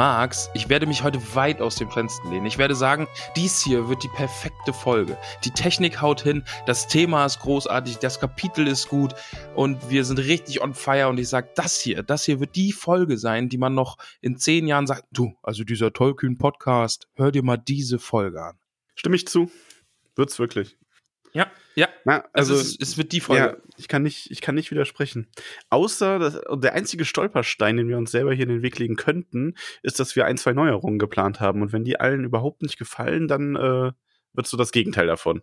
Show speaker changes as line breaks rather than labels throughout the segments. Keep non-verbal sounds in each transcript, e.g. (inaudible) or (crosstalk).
magst, ich werde mich heute weit aus dem Fenster lehnen. Ich werde sagen, dies hier wird die perfekte Folge. Die Technik haut hin, das Thema ist großartig, das Kapitel ist gut und wir sind richtig on fire. Und ich sage, das hier, das hier wird die Folge sein, die man noch in zehn Jahren sagt, du, also dieser tollkühn Podcast, hör dir mal diese Folge an.
Stimme ich zu. Wird's wirklich.
Ja, ja.
Na,
Also,
also,
es, es wird die Folge.
ja, ich kann nicht, ich kann nicht widersprechen. Außer dass, der einzige Stolperstein, den wir uns selber hier in den Weg legen könnten, ist, dass wir ein, zwei Neuerungen geplant haben. Und wenn die allen überhaupt nicht gefallen, dann äh, wird so das Gegenteil davon.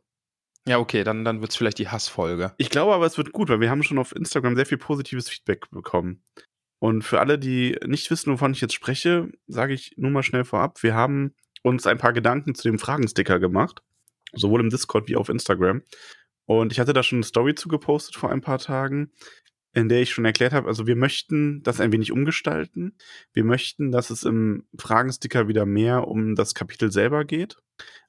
Ja, okay, dann, dann wird es vielleicht die Hassfolge.
Ich glaube aber, es wird gut, weil wir haben schon auf Instagram sehr viel positives Feedback bekommen. Und für alle, die nicht wissen, wovon ich jetzt spreche, sage ich nur mal schnell vorab, wir haben uns ein paar Gedanken zu dem Fragensticker gemacht. Sowohl im Discord wie auf Instagram. Und ich hatte da schon eine Story zu gepostet vor ein paar Tagen, in der ich schon erklärt habe, also wir möchten das ein wenig umgestalten. Wir möchten, dass es im Fragensticker wieder mehr um das Kapitel selber geht.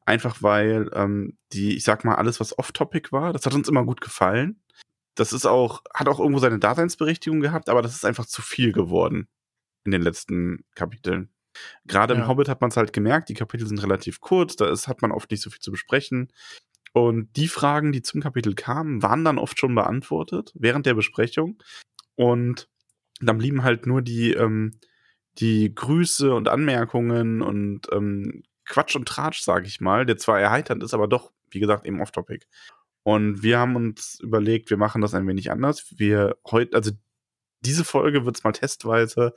Einfach weil ähm, die, ich sag mal, alles, was off-topic war, das hat uns immer gut gefallen. Das ist auch, hat auch irgendwo seine Daseinsberechtigung gehabt, aber das ist einfach zu viel geworden in den letzten Kapiteln. Gerade
Ja.
im Hobbit hat man es halt gemerkt, die Kapitel sind relativ kurz, da ist, hat man oft nicht so viel zu besprechen. Und die Fragen, die zum Kapitel kamen, waren dann oft schon beantwortet während der Besprechung. Und dann blieben halt nur die, ähm, die Grüße und Anmerkungen und ähm, Quatsch und Tratsch, sage ich mal, der zwar erheiternd ist, aber doch, wie gesagt, eben off-topic. Und wir haben uns überlegt, wir machen das ein wenig anders. Wir heute, also diese Folge wird es mal testweise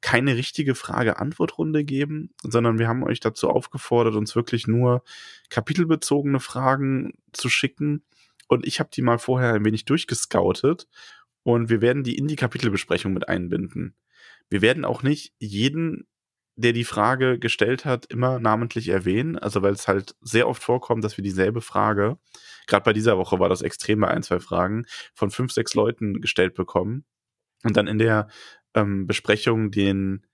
keine richtige Frage-Antwort-Runde geben, sondern wir haben euch dazu aufgefordert, uns wirklich nur kapitelbezogene Fragen zu schicken. Und ich habe die mal vorher ein wenig durchgescoutet und wir werden die in die Kapitelbesprechung mit einbinden. Wir werden auch nicht jeden, der die Frage gestellt hat, immer namentlich erwähnen, also weil es halt sehr oft vorkommt, dass wir dieselbe Frage, gerade bei dieser Woche war das extrem bei ein, zwei Fragen, von fünf, sechs Leuten gestellt bekommen und dann in der ähm, Besprechung den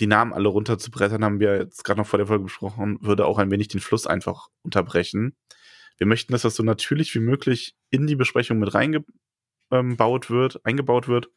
die Namen alle runterzubrettern, haben wir jetzt gerade noch vor der Folge besprochen, würde auch ein wenig den Fluss einfach unterbrechen. Wir möchten, dass das so natürlich wie möglich in die Besprechung mit reingebaut wird, eingebaut wird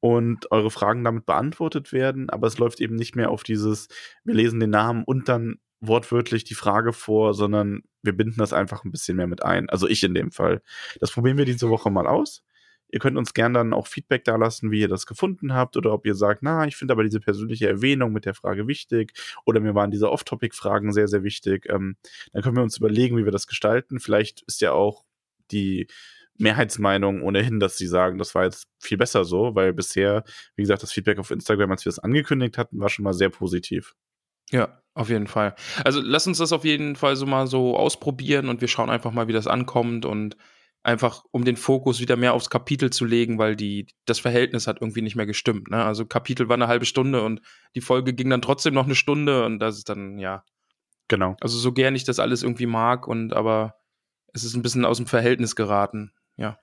und eure Fragen damit beantwortet werden, aber es läuft eben nicht mehr auf dieses, wir lesen den Namen und dann wortwörtlich die Frage vor, sondern wir binden das einfach ein bisschen mehr mit ein. Also ich in dem Fall. Das probieren wir diese Woche mal aus. Ihr könnt uns gern dann auch Feedback da lassen, wie ihr das gefunden habt oder ob ihr sagt, na, ich finde aber diese persönliche Erwähnung mit der Frage wichtig oder mir waren diese Off-Topic-Fragen sehr, sehr wichtig. Ähm, dann können wir uns überlegen, wie wir das gestalten. Vielleicht ist ja auch die Mehrheitsmeinung ohnehin, dass sie sagen, das war jetzt viel besser so, weil bisher, wie gesagt, das Feedback auf Instagram, als wir es angekündigt hatten, war schon mal sehr positiv.
Ja, auf jeden Fall. Also lass uns das auf jeden Fall so mal so ausprobieren und wir schauen einfach mal, wie das ankommt und einfach um den Fokus wieder mehr aufs Kapitel zu legen, weil die, das Verhältnis hat irgendwie nicht mehr gestimmt. Ne? Also Kapitel war eine halbe Stunde und die Folge ging dann trotzdem noch eine Stunde und das ist dann, ja,
Genau.
also so gern ich das alles irgendwie mag und aber es ist ein bisschen aus dem Verhältnis geraten. Ja.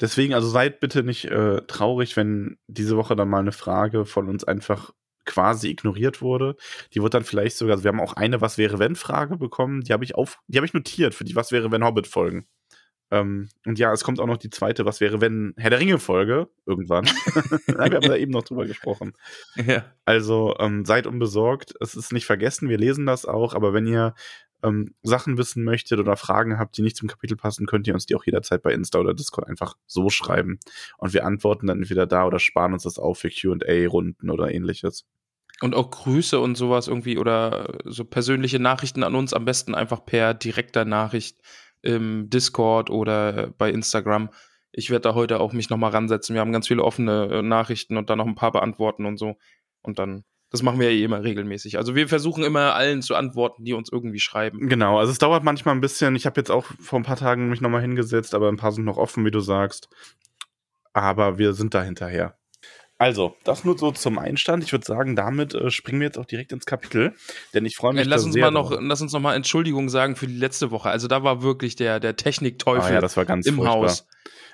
Deswegen, also seid bitte nicht äh, traurig, wenn diese Woche dann mal eine Frage von uns einfach quasi ignoriert wurde. Die wird dann vielleicht sogar, also wir haben auch eine Was wäre wenn Frage bekommen, die habe ich auf, die habe ich notiert für die Was wäre wenn Hobbit Folgen. Ähm, und ja, es kommt auch noch die zweite Was wäre wenn Herr der Ringe Folge irgendwann. (laughs) (laughs) wir haben da eben noch drüber gesprochen.
Ja.
Also ähm, seid unbesorgt. Es ist nicht vergessen, wir lesen das auch, aber wenn ihr ähm, Sachen wissen möchtet oder Fragen habt, die nicht zum Kapitel passen, könnt ihr uns die auch jederzeit bei Insta oder Discord einfach so schreiben. Und wir antworten dann entweder da oder sparen uns das auf für QA-Runden oder ähnliches.
Und auch Grüße und sowas irgendwie oder so persönliche Nachrichten an uns am besten einfach per direkter Nachricht im Discord oder bei Instagram. Ich werde da heute auch mich nochmal ransetzen. Wir haben ganz viele offene äh, Nachrichten und dann noch ein paar beantworten und so. Und dann, das machen wir ja eh immer regelmäßig. Also wir versuchen immer allen zu antworten, die uns irgendwie schreiben.
Genau, also es dauert manchmal ein bisschen. Ich habe jetzt auch vor ein paar Tagen mich nochmal hingesetzt, aber ein paar sind noch offen, wie du sagst. Aber wir sind da hinterher. Also, das nur so zum Einstand. Ich würde sagen, damit äh, springen wir jetzt auch direkt ins Kapitel, denn ich freue mich.
Äh, lass uns mal noch, lass uns noch mal Entschuldigung sagen für die letzte Woche. Also da war wirklich der der Technikteufel
oh ja, das war ganz
im
furchtbar.
Haus.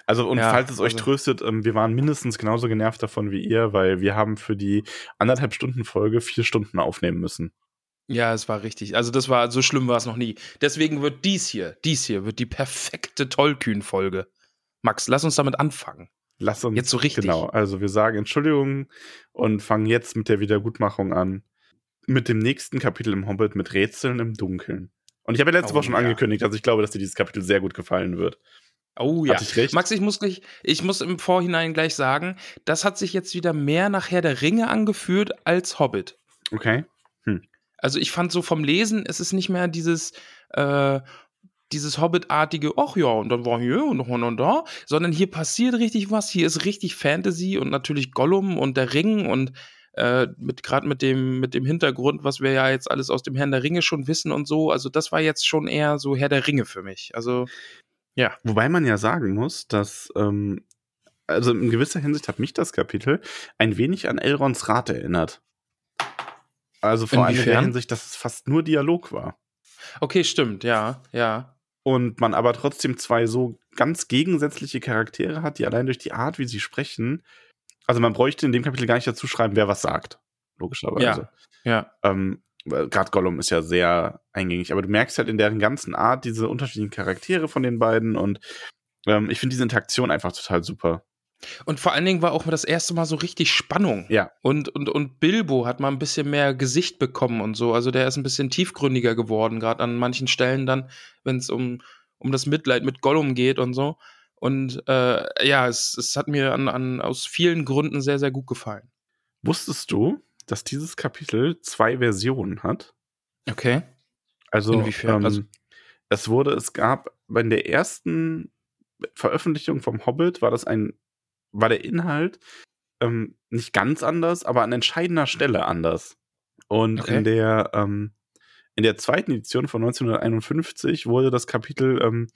Also und
Ja,
falls es euch
also-
tröstet, ähm, wir waren mindestens genauso genervt davon wie ihr, weil wir haben für die anderthalb Stunden Folge vier Stunden aufnehmen müssen.
Ja, es war richtig. Also das war so schlimm war es noch nie. Deswegen wird dies hier, dies hier wird die perfekte Tollkühn-Folge. Max, lass uns damit anfangen.
Lass uns
Jetzt so richtig.
Genau, also wir sagen Entschuldigung und fangen jetzt mit der Wiedergutmachung an. Mit dem nächsten Kapitel im Hobbit mit Rätseln im Dunkeln. Und ich habe ja letzte
Oh,
Woche schon
ja.
angekündigt, dass ich glaube, dass dir dieses Kapitel sehr gut gefallen wird.
Oh ja.
Hatte ich recht?
Max, ich muss gleich, ich muss im Vorhinein gleich sagen, das hat sich jetzt wieder mehr nach Herr der Ringe angeführt als Hobbit.
Okay.
Also ich fand so vom Lesen, es ist nicht mehr dieses, äh, dieses Hobbit-artige, ach ja, und dann war hier und noch und da, sondern hier passiert richtig was, hier ist richtig Fantasy und natürlich Gollum und der Ring und äh, mit gerade mit dem mit dem Hintergrund, was wir ja jetzt alles aus dem Herrn der Ringe schon wissen und so, also das war jetzt schon eher so Herr der Ringe für mich. Also ja,
Wobei man ja sagen muss, dass, ähm, also in gewisser Hinsicht hat mich das Kapitel ein wenig an Elrons Rat erinnert. Also vor allem in der? Hinsicht, dass es fast nur Dialog war.
okay, stimmt, ja, ja.
Und man aber trotzdem zwei so ganz gegensätzliche Charaktere hat, die allein durch die Art, wie sie sprechen, also man bräuchte in dem Kapitel gar nicht dazu schreiben, wer was sagt. Logischerweise.
Ja.
Ähm, Gerade Gollum ist ja sehr eingängig, aber du merkst halt in deren ganzen Art diese unterschiedlichen Charaktere von den beiden und ähm, ich finde diese Interaktion einfach total super.
Und vor allen Dingen war auch das erste Mal so richtig Spannung.
Ja.
Und, und, und Bilbo hat mal ein bisschen mehr Gesicht bekommen und so. Also der ist ein bisschen tiefgründiger geworden, gerade an manchen Stellen dann, wenn es um, um das Mitleid mit Gollum geht und so. Und äh, ja, es, es hat mir an, an, aus vielen Gründen sehr, sehr gut gefallen.
Wusstest du, dass dieses Kapitel zwei Versionen hat?
Okay.
Also,
Inwiefern?
Ähm,
Also-
es wurde, es gab bei der ersten Veröffentlichung vom Hobbit war das ein, war der Inhalt ähm, nicht ganz anders, aber an entscheidender Stelle anders. Und
Okay.
in der ähm, in der zweiten Edition von 1951 wurde das Kapitel, ähm,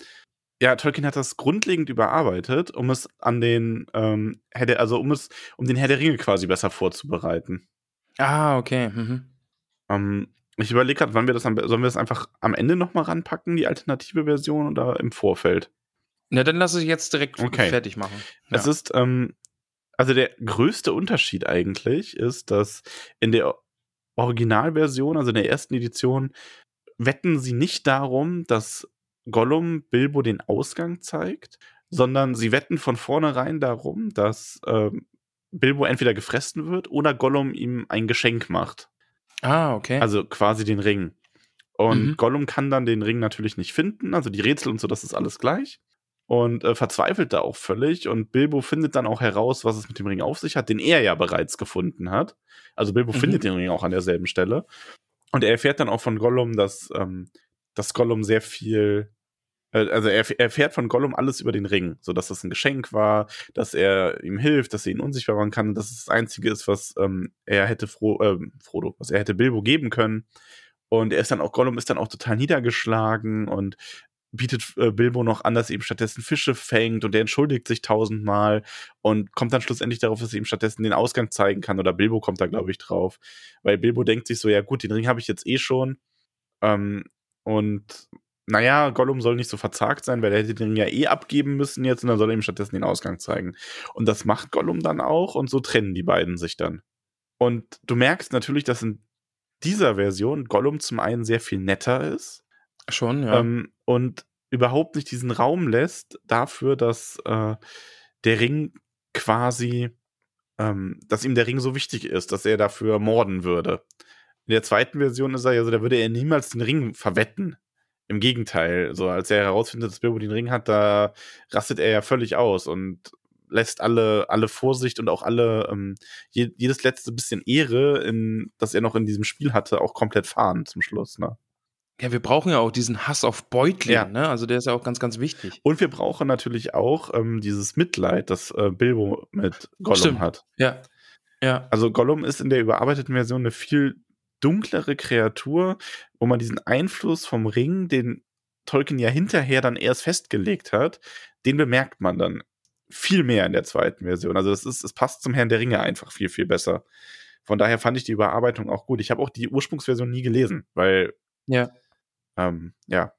ja, Tolkien hat das grundlegend überarbeitet, um es an den, ähm, Herr der, also um es, um den Herr der Ringe quasi besser vorzubereiten.
Ah, okay. Mhm.
Ähm, ich überlege gerade, wann wir das am, sollen wir das einfach am Ende nochmal ranpacken, die alternative Version oder im Vorfeld?
Na, dann lass ich jetzt direkt
Okay.
fertig machen.
Es ist, ähm, also der größte Unterschied eigentlich ist, dass in der Originalversion, also in der ersten Edition, wetten sie nicht darum, dass Gollum Bilbo den Ausgang zeigt, sondern sie wetten von vornherein darum, dass ähm, Bilbo entweder gefressen wird oder Gollum ihm ein Geschenk macht.
ah, okay.
Also quasi den Ring. Und
Mhm.
Gollum kann dann den Ring natürlich nicht finden. Also die Rätsel und so, das ist alles gleich. Und äh, verzweifelt da auch völlig. Und Bilbo findet dann auch heraus, was es mit dem Ring auf sich hat, den er ja bereits gefunden hat. Also Bilbo
Mhm.
findet den Ring auch an derselben Stelle. Und er erfährt dann auch von Gollum, dass, ähm, dass Gollum sehr viel. äh, Also er erf- er erfährt von Gollum alles über den Ring, so dass das ein Geschenk war, dass er ihm hilft, dass er ihn unsichtbar machen kann, dass es das Einzige ist, was ähm, er hätte Fro ähm, Frodo, was er hätte Bilbo geben können. Und er ist dann auch, Gollum ist dann auch total niedergeschlagen und bietet äh, Bilbo noch an, dass er ihm stattdessen Fische fängt und der entschuldigt sich tausendmal und kommt dann schlussendlich darauf, dass er ihm stattdessen den Ausgang zeigen kann oder Bilbo kommt da, glaube ich, drauf. Weil Bilbo denkt sich so, ja gut, den Ring habe ich jetzt eh schon. Ähm, und naja, Gollum soll nicht so verzagt sein, weil er hätte den Ring ja eh abgeben müssen jetzt und dann soll er ihm stattdessen den Ausgang zeigen. Und das macht Gollum dann auch und so trennen die beiden sich dann. Und du merkst natürlich, dass in dieser Version Gollum zum einen sehr viel netter ist
Schon, ja.
ähm, und überhaupt nicht diesen Raum lässt dafür, dass äh, der Ring quasi, ähm, dass ihm der Ring so wichtig ist, dass er dafür morden würde. In der zweiten Version ist er ja so, da würde er niemals den Ring verwetten. Im Gegenteil, so als er herausfindet, dass Bilbo den Ring hat, da rastet er ja völlig aus und lässt alle, alle Vorsicht und auch alle, ähm, je, jedes letzte bisschen Ehre, in, das er noch in diesem Spiel hatte, auch komplett fahren zum Schluss. Ne?
Ja, wir brauchen ja auch diesen Hass auf Beutling,
Ja.
ne? Also der ist ja auch ganz, ganz wichtig.
Und wir brauchen natürlich auch ähm, dieses Mitleid, das äh, Bilbo mit Gollum
Stimmt.
hat.
Ja. Ja.
Also Gollum ist in der überarbeiteten Version eine viel dunklere Kreatur, wo man diesen Einfluss vom Ring, den Tolkien ja hinterher dann erst festgelegt hat, den bemerkt man dann viel mehr in der zweiten Version. Also das ist, es passt zum Herrn der Ringe einfach viel, viel besser. Von daher fand ich die Überarbeitung auch gut. Ich habe auch die Ursprungsversion nie gelesen, weil
Ja.
Ähm, ja,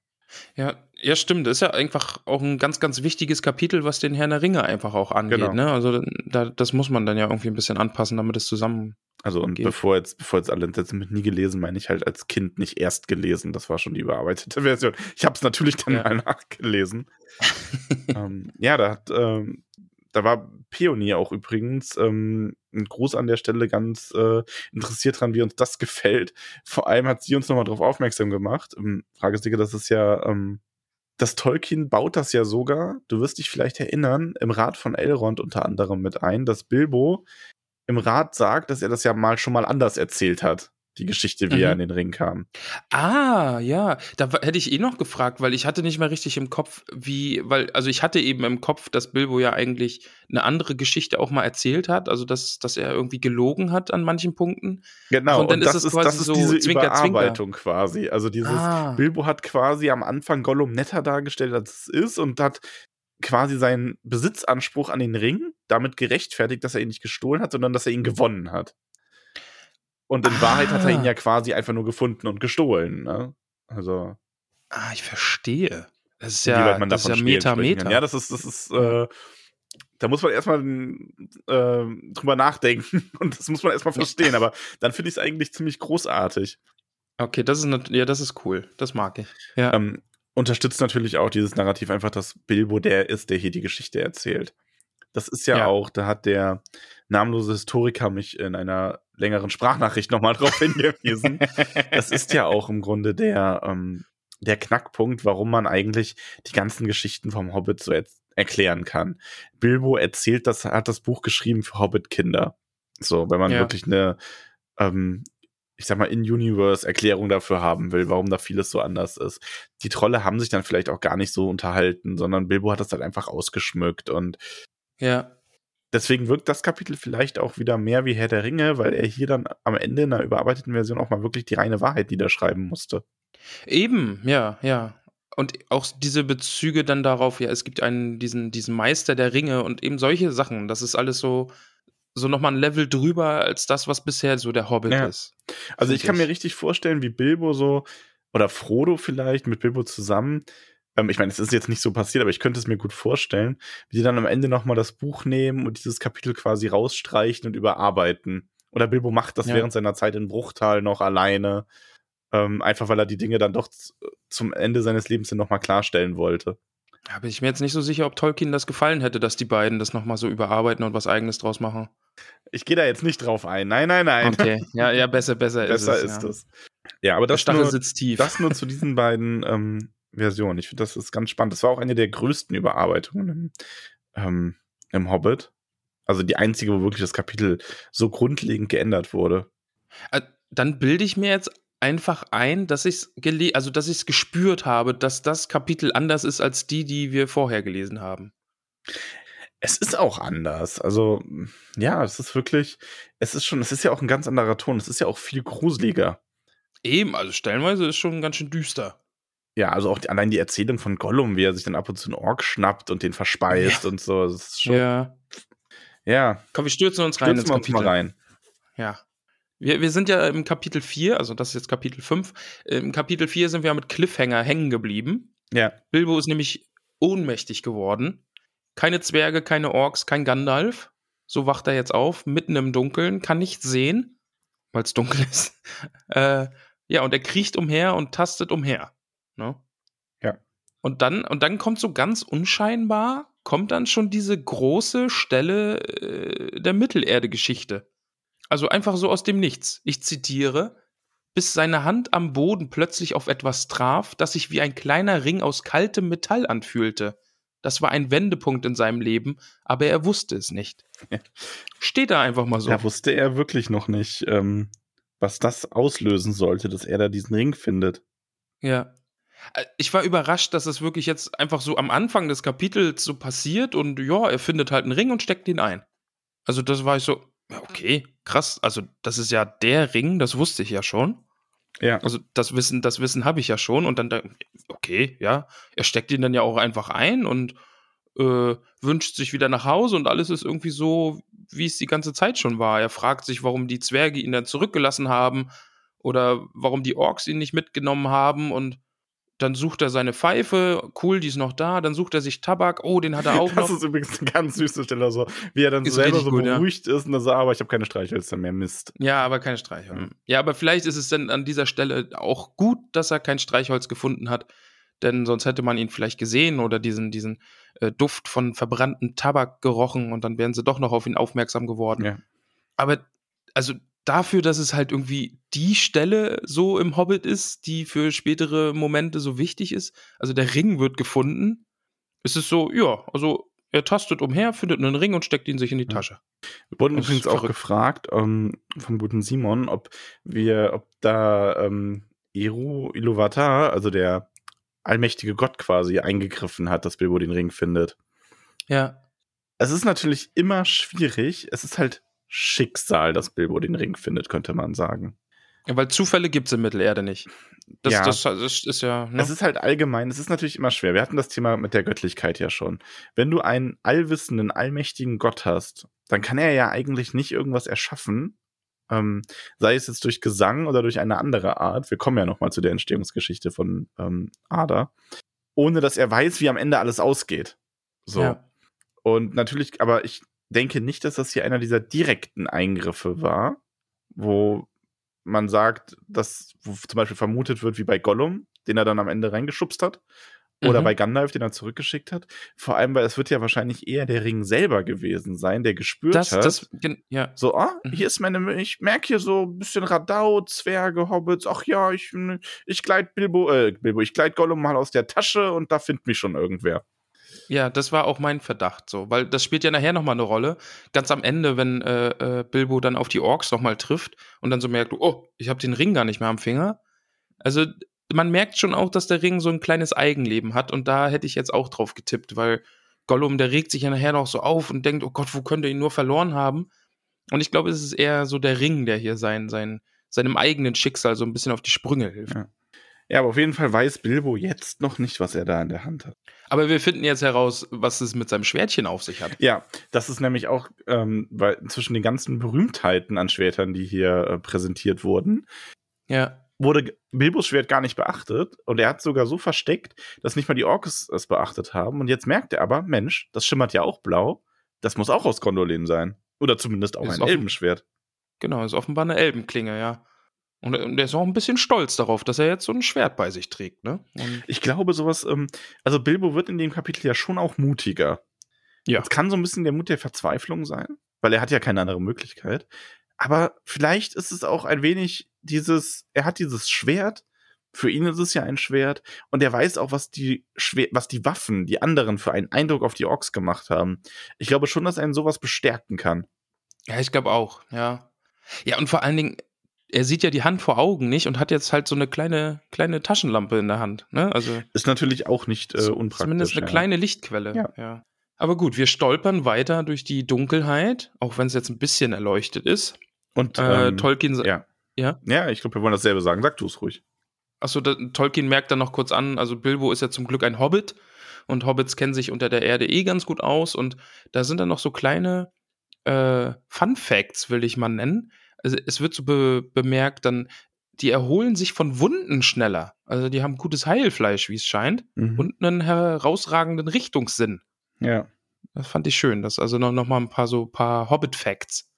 Ja, ja, stimmt. Das ist ja einfach auch ein ganz, ganz wichtiges Kapitel, was den Herrn der Ringe einfach auch angeht.
Genau.
Ne? Also da, das muss man dann ja irgendwie ein bisschen anpassen, damit es zusammen.
Also und
Geht.
bevor jetzt, bevor jetzt alle jetzt mit nie gelesen, meine ich halt als Kind nicht erst gelesen. Das war schon die überarbeitete (laughs) Version. Ich habe es natürlich dann
Ja.
mal nachgelesen. (laughs) ähm, ja, da hat, ähm, da war Pionier auch übrigens ähm, ein Gruß an der Stelle ganz äh, interessiert dran, wie uns das (laughs) gefällt. Vor allem hat sie uns nochmal darauf aufmerksam gemacht. Ähm, Frage ist, das ist ja, ähm, das Tolkien baut das ja sogar, du wirst dich vielleicht erinnern, im Rat von Elrond unter anderem mit ein, dass Bilbo im Rat sagt, dass er das ja mal schon mal anders erzählt hat, die Geschichte, wie
Mhm.
er in den Ring kam.
Ah, ja. Da hätte ich eh noch gefragt, weil ich hatte nicht mehr richtig im Kopf, wie, weil, also ich hatte eben im Kopf, dass Bilbo ja eigentlich eine andere Geschichte auch mal erzählt hat, also dass, dass er irgendwie gelogen hat an manchen Punkten.
Genau,
Und dann
und
ist
das
es
ist,
quasi
das ist
so
diese
Zwinker, Zwinker.
Überarbeitung quasi. Also dieses
Ah.
Bilbo hat quasi am Anfang Gollum netter dargestellt, als es ist und hat quasi seinen Besitzanspruch an den Ring damit gerechtfertigt, dass er ihn nicht gestohlen hat, sondern dass er ihn gewonnen hat. Und in Wahrheit hat er ihn
Ah.
ja quasi einfach nur gefunden und gestohlen. Ne? Also,
Ah, ich verstehe. Das ist ja,
man
das ist ja Meta. Meta.
Ja, das ist, das ist, äh, da muss man erstmal äh, drüber nachdenken (laughs) und das muss man erstmal verstehen. Aber dann finde ich es eigentlich ziemlich großartig.
Okay, das ist, ja, das ist cool. Das mag ich. Ja.
ähm, unterstützt natürlich auch dieses Narrativ einfach, dass Bilbo der ist, der hier die Geschichte erzählt. Das ist ja,
Ja.
auch, da hat der namenlose Historiker mich in einer längeren Sprachnachricht nochmal drauf hingewiesen. (laughs) Das ist ja auch im Grunde der, ähm, der Knackpunkt, warum man eigentlich die ganzen Geschichten vom Hobbit so er erklären kann. Bilbo erzählt das, hat das Buch geschrieben für Hobbit-Kinder. So, wenn man
Ja.
wirklich eine, ähm, ich sag mal, In-Universe-Erklärung dafür haben will, warum da vieles so anders ist. Die Trolle haben sich dann vielleicht auch gar nicht so unterhalten, sondern Bilbo hat das halt einfach ausgeschmückt und
ja.
Deswegen wirkt das Kapitel vielleicht auch wieder mehr wie Herr der Ringe, weil er hier dann am Ende in einer überarbeiteten Version auch mal wirklich die reine Wahrheit niederschreiben musste.
Eben, ja, ja. Und auch diese Bezüge dann darauf, ja, es gibt einen, diesen, diesen Meister der Ringe und eben solche Sachen. Das ist alles so, so nochmal ein Level drüber als das, was bisher so der Hobbit
Ja.
ist.
Also ich kann mir
ich.
richtig vorstellen, wie Bilbo so, oder Frodo vielleicht mit Bilbo zusammen, ähm, ich meine, es ist jetzt nicht so passiert, aber ich könnte es mir gut vorstellen, wie die dann am Ende nochmal das Buch nehmen und dieses Kapitel quasi rausstreichen und überarbeiten. Oder Bilbo macht das
Ja.
während seiner Zeit in Bruchtal noch alleine, ähm, einfach weil er die Dinge dann doch zum Ende seines Lebens hin nochmal klarstellen wollte.
Da bin ich mir jetzt nicht so sicher, ob Tolkien das gefallen hätte, dass die beiden das nochmal so überarbeiten und was Eigenes draus machen.
Ich gehe da jetzt nicht drauf ein. Nein, nein, nein.
Okay, ja, ja, besser, besser, (laughs)
Besser
ist es.
ist
ja.
es. Ja, aber das nur,
sitzt tief.
Das nur zu diesen beiden ähm, Versionen. Ich finde, das ist ganz spannend. Das war auch eine der größten Überarbeitungen im, ähm, im Hobbit. Also die einzige, wo wirklich das Kapitel so grundlegend geändert wurde.
Äh, Dann bilde ich mir jetzt einfach ein, dass ich es also dass ich es gespürt habe, dass das Kapitel anders ist als die, die wir vorher gelesen haben.
Es ist auch anders. Also, ja, es ist wirklich, es ist schon, es ist ja auch ein ganz anderer Ton. Es ist ja auch viel gruseliger.
Eben, also stellenweise ist schon ganz schön düster.
Ja, also auch die, allein die Erzählung von Gollum, wie er sich dann ab und zu einen Ork schnappt und den verspeist und so. Das ist schon, ja,
Ja. Komm, wir stürzen uns rein
stürzen
ins
wir uns
Kapitel.
mal rein.
Ja. Wir, wir sind ja im Kapitel 4, also das ist jetzt Kapitel 5. Im Kapitel 4 sind wir mit Cliffhanger hängen geblieben.
Ja,
Bilbo ist nämlich ohnmächtig geworden. Keine Zwerge, keine Orks, kein Gandalf. So wacht er jetzt auf, mitten im Dunkeln, kann nichts sehen, weil es dunkel (laughs) ist. Äh, ja, und er kriecht umher und tastet umher. Ne?
Ja.
Und dann, und dann kommt so ganz unscheinbar, kommt dann schon diese große Stelle äh, der Mittelerde-Geschichte. Also einfach so aus dem Nichts. Ich zitiere, bis seine Hand am Boden plötzlich auf etwas traf, das sich wie ein kleiner Ring aus kaltem Metall anfühlte. Das war ein Wendepunkt in seinem Leben, aber er wusste es nicht.
Ja.
Steht da einfach mal so.
Da wusste er wirklich noch nicht, ähm, was das auslösen sollte, dass er da diesen Ring findet.
Ja. Äh, Ich war überrascht, dass es wirklich jetzt einfach so am Anfang des Kapitels so passiert und ja, er findet halt einen Ring und steckt ihn ein. Also das war ich so, Ja, okay, krass. Also, das ist ja der Ring, das wusste ich ja schon.
Ja.
Also, das Wissen, das Wissen habe ich ja schon. Und dann, da, okay, ja, er steckt ihn dann ja auch einfach ein und äh, wünscht sich wieder nach Hause und alles ist irgendwie so, wie es die ganze Zeit schon war. Er fragt sich, warum die Zwerge ihn dann zurückgelassen haben oder warum die Orks ihn nicht mitgenommen haben und dann sucht er seine Pfeife, cool, die ist noch da, dann sucht er sich Tabak, oh, den hat er auch (laughs)
das
noch.
ist übrigens eine ganz süße Stelle, so wie er dann
Ist
selber so
gut, ja.
beruhigt ist und dann so, aber ich habe keine Streichhölzer mehr, Mist.
Ja, aber keine Streichholz.
Mhm.
Ja, aber vielleicht ist es dann an dieser Stelle auch gut, dass er kein Streichholz gefunden hat, denn sonst hätte man ihn vielleicht gesehen oder diesen, diesen äh, Duft von verbranntem Tabak gerochen und dann wären sie doch noch auf ihn aufmerksam geworden.
Ja.
Aber also dafür, dass es halt irgendwie die Stelle so im Hobbit ist, die für spätere Momente so wichtig ist, also der Ring wird gefunden, ist es so, ja, also er tastet umher, findet einen Ring und steckt ihn sich in die. Tasche.
Wir wurden
Das
übrigens auch gefragt ähm, vom guten Simon, ob wir, ob da ähm, Eru Iluvatar, also der allmächtige Gott quasi, eingegriffen hat, dass Bilbo den Ring findet.
Ja.
Es ist natürlich immer schwierig. Es ist halt Schicksal, dass Bilbo den Ring findet, könnte man sagen.
Ja, weil Zufälle gibt es in Mittelerde nicht. Das,
Ja.
das, das ist ja. Ne?
Es ist halt allgemein, es ist natürlich immer schwer. Wir hatten das Thema mit der Göttlichkeit ja schon. Wenn du einen allwissenden, allmächtigen Gott hast, dann kann er ja eigentlich nicht irgendwas erschaffen, ähm, sei es jetzt durch Gesang oder durch eine andere Art. Wir kommen ja noch mal zu der Entstehungsgeschichte von ähm, Ada, ohne dass er weiß, wie am Ende alles ausgeht. So.
Ja.
Und natürlich, aber ich denke nicht, dass das hier einer dieser direkten Eingriffe war, wo man sagt, dass wo zum Beispiel vermutet wird, wie bei Gollum, den er dann am Ende reingeschubst hat, oder
Mhm.
bei Gandalf, den er zurückgeschickt hat. Vor allem, weil es wird ja wahrscheinlich eher der Ring selber gewesen sein, der gespürt
Das,
hat.
das, ja.
so, ah,
Mhm.
hier ist meine, ich merke hier so ein bisschen Radau, Zwerge, Hobbits, ach ja, ich, ich gleit Bilbo, äh, Bilbo, ich gleit Gollum mal aus der Tasche und da findet mich schon irgendwer.
Ja, das war auch mein Verdacht so, weil das spielt ja nachher nochmal eine Rolle. Ganz am Ende, wenn äh, äh, Bilbo dann auf die Orks nochmal trifft und dann so merkt, oh, ich habe den Ring gar nicht mehr am Finger. Also man merkt schon auch, dass der Ring so ein kleines Eigenleben hat und da hätte ich jetzt auch drauf getippt, weil Gollum, der regt sich ja nachher noch so auf und denkt, oh Gott, wo könnte ihn nur verloren haben? Und ich glaube, es ist eher so der Ring, der hier sein, sein, seinem eigenen Schicksal so ein bisschen auf die Sprünge hilft.
Ja. Ja, aber auf jeden Fall weiß Bilbo jetzt noch nicht, was er da in der Hand hat.
Aber wir finden jetzt heraus, was es mit seinem Schwertchen auf sich hat.
Ja, das ist nämlich auch, ähm, weil zwischen den ganzen Berühmtheiten an Schwertern, die hier äh, präsentiert wurden,
Ja.
wurde Bilbos Schwert gar nicht beachtet und er hat sogar so versteckt, dass nicht mal die Orks es beachtet haben. Und jetzt merkt er aber, Mensch, das schimmert ja auch blau. Das muss auch aus Gondolin sein. Oder zumindest auch
Ist
ein Elbenschwert.
Genau, ist offenbar eine Elbenklinge, ja. Und, und der ist auch ein bisschen stolz darauf, dass er jetzt so ein Schwert bei sich trägt, ne? Und,
Ich glaube, sowas, ähm, also Bilbo wird in dem Kapitel ja schon auch mutiger.
Ja.
Es kann so ein bisschen der Mut der Verzweiflung sein, weil er hat ja keine andere Möglichkeit. Aber vielleicht ist es auch ein wenig dieses, er hat dieses Schwert, für ihn ist es ja ein Schwert, und er weiß auch, was die, Schwer was die Waffen, die anderen für einen Eindruck auf die Orks gemacht haben. Ich glaube schon, dass einen sowas bestärken kann.
ja, ich glaube auch, ja. Ja, und vor allen Dingen, er sieht ja die Hand vor Augen nicht und hat jetzt halt so eine kleine, kleine Taschenlampe in der Hand, ne? Also
Ist natürlich auch nicht äh, unpraktisch.
zumindest eine
ja.
kleine Lichtquelle,
Ja.
ja. Aber gut, wir stolpern weiter durch die Dunkelheit, auch wenn es jetzt ein bisschen erleuchtet ist.
Und
Äh,
ähm,
Tolkien, sa-
Ja.
Ja?
Ja, ich glaube, wir wollen dasselbe sagen. Sag du es ruhig.
Achso, Tolkien merkt dann noch kurz an, also Bilbo ist ja zum Glück ein Hobbit und Hobbits kennen sich unter der Erde eh ganz gut aus und da sind dann noch so kleine äh, Fun Facts, will ich mal nennen. Also es wird so be bemerkt, dann, die erholen sich von Wunden schneller. Also die haben gutes Heilfleisch, wie es scheint,
Mhm.
und einen herausragenden Richtungssinn.
Ja.
Das fand ich schön. Das also noch, noch mal ein paar so paar Hobbit-Facts.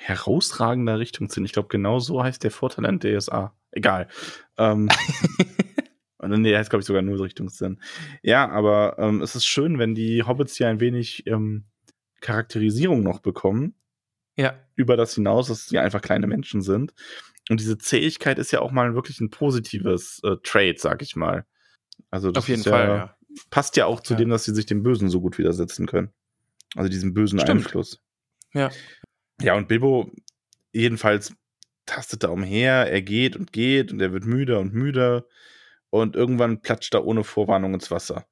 herausragender Richtungssinn. Ich glaube, genau so heißt der Vorteil an DSA. Egal. Ähm, (laughs) nee, der heißt, glaube ich, sogar nur Richtungssinn. Ja, aber ähm, es ist schön, wenn die Hobbits hier ein wenig ähm, Charakterisierung noch bekommen,
Ja,
über das hinaus, dass sie einfach kleine Menschen sind. Und diese Zähigkeit ist ja auch mal wirklich ein positives äh, Trait, sag ich mal. Also das
auf jeden
ist
Fall,
ja,
ja.
passt ja auch zu
Ja.
dem, dass sie sich dem Bösen so gut widersetzen können. Also diesem bösen
Stimmt.
Einfluss.
Ja.
Ja, und Bilbo jedenfalls tastet da umher, er geht und geht und er wird müder und müder und irgendwann platscht er ohne Vorwarnung ins Wasser.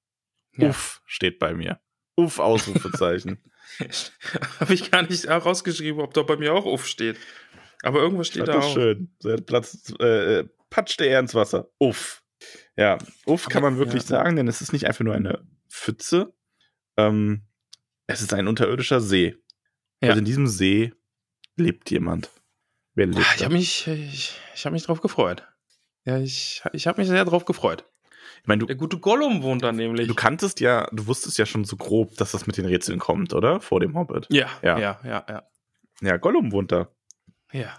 Ja.
Uff, steht bei mir. Uff, Ausrufezeichen. (laughs) (laughs)
Habe ich gar nicht rausgeschrieben, ob da bei mir auch Uff steht. Aber irgendwas steht da auch.
schön. So, Platz, äh, patschte er ins Wasser. Uff. Ja, Uff kann man wirklich
ja.
sagen, denn es ist nicht einfach nur eine Pfütze. Ähm, es ist ein unterirdischer See.
Ja.
Und in diesem See lebt jemand. Wer lebt
Ah, Ich habe mich, ich, ich hab mich drauf gefreut. Ja, ich, ich habe mich sehr drauf gefreut.
Ich meine, du,
Der gute Gollum wohnt da nämlich.
du kanntest ja, du wusstest ja schon so grob, dass das mit den Rätseln kommt, oder? Vor dem Hobbit.
ja,
Ja.
ja, ja, ja, ja.
Gollum wohnt da.
Ja.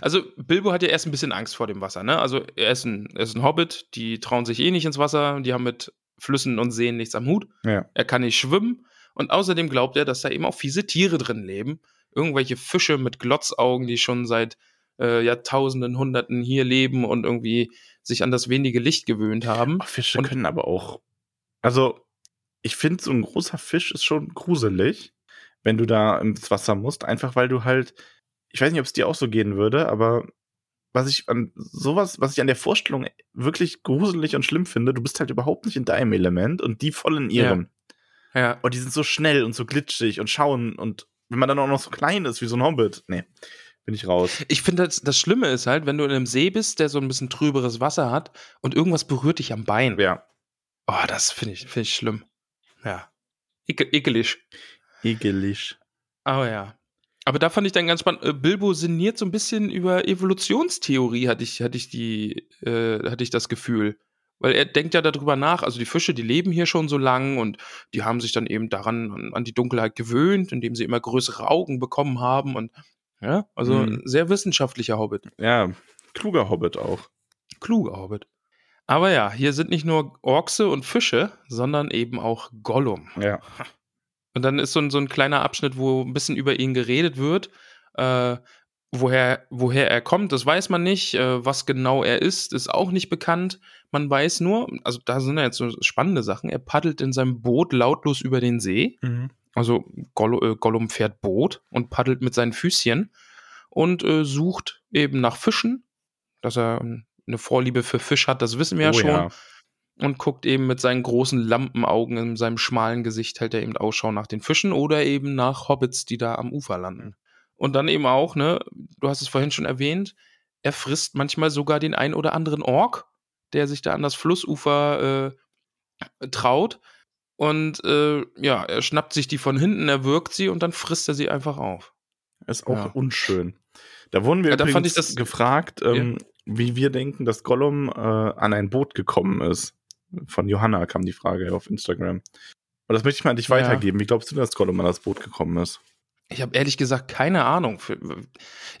Also Bilbo hat ja erst ein bisschen Angst vor dem Wasser, ne? Also er ist ein, er ist ein Hobbit, die trauen sich eh nicht ins Wasser, die haben mit Flüssen und Seen nichts am Hut.
Ja.
Er kann nicht schwimmen und außerdem glaubt er, dass da eben auch fiese Tiere drin leben. Irgendwelche Fische mit Glotzaugen, die schon seit äh, Jahrtausenden, Hunderten hier leben und irgendwie sich an das wenige Licht gewöhnt haben.
Oh, Fische
Und-
können aber auch. Also, ich finde, so ein großer Fisch ist schon gruselig, wenn du da ins Wasser musst, einfach weil du halt. Ich weiß nicht, ob es dir auch so gehen würde, aber was ich an sowas, was ich an der Vorstellung wirklich gruselig und schlimm finde, du bist halt überhaupt nicht in deinem Element und die voll in ihrem.
Ja.
Und die sind so schnell und so glitschig und schauen und wenn man dann auch noch so klein ist wie so ein Hobbit, nee, bin ich raus.
Ich finde, das, das Schlimme ist halt, wenn du in einem See bist, der so ein bisschen trüberes Wasser hat und irgendwas berührt dich am Bein.
Ja,
Oh, das finde ich, find ich schlimm. Ja. Ekel, ekelig.
ekelig.
Aber ja. Aber da fand ich dann ganz spannend. äh, Bilbo sinniert so ein bisschen über Evolutionstheorie, hatte ich, hatte ich die, äh, hatte ich das Gefühl. Weil er denkt ja darüber nach, also die Fische, die leben hier schon so lang und die haben sich dann eben daran, an, an die Dunkelheit gewöhnt, indem sie immer größere Augen bekommen haben und ja, also
Mhm.
ein sehr wissenschaftlicher Hobbit.
Ja, kluger Hobbit auch.
Kluger Hobbit. Aber ja, hier sind nicht nur Orkse und Fische, sondern eben auch Gollum.
Ja. (laughs)
Und dann ist so ein, so ein kleiner Abschnitt, wo ein bisschen über ihn geredet wird. Äh, woher, woher er kommt, das weiß man nicht. Äh, was genau er ist, ist auch nicht bekannt. Man weiß nur, also da sind ja jetzt so spannende Sachen. Er paddelt in seinem Boot lautlos über den See.
Mhm.
Also Goll äh, Gollum fährt Boot und paddelt mit seinen Füßchen und äh, sucht eben nach Fischen. Dass er ähm, eine Vorliebe für Fisch hat, das wissen wir ja
Oh
schon
ja.
und guckt eben mit seinen großen Lampenaugen in seinem schmalen Gesicht hält er eben Ausschau nach den Fischen oder eben nach Hobbits, die da am Ufer landen. Und dann eben auch, ne, du hast es vorhin schon erwähnt, er frisst manchmal sogar den ein oder anderen Ork, der sich da an das Flussufer äh, traut. Und äh, ja, er schnappt sich die von hinten, er wirkt sie und dann frisst er sie einfach auf.
Ist auch
Ja.
unschön. Da wurden wir
Ja,
übrigens
das-
gefragt, ähm, wie wir denken, dass Gollum äh, an ein Boot gekommen ist. Von Johanna kam die Frage auf Instagram. Und das möchte ich mal an dich
Ja.
weitergeben. Wie glaubst du, dass Gollum an das Boot gekommen ist?
Ich habe ehrlich gesagt keine Ahnung.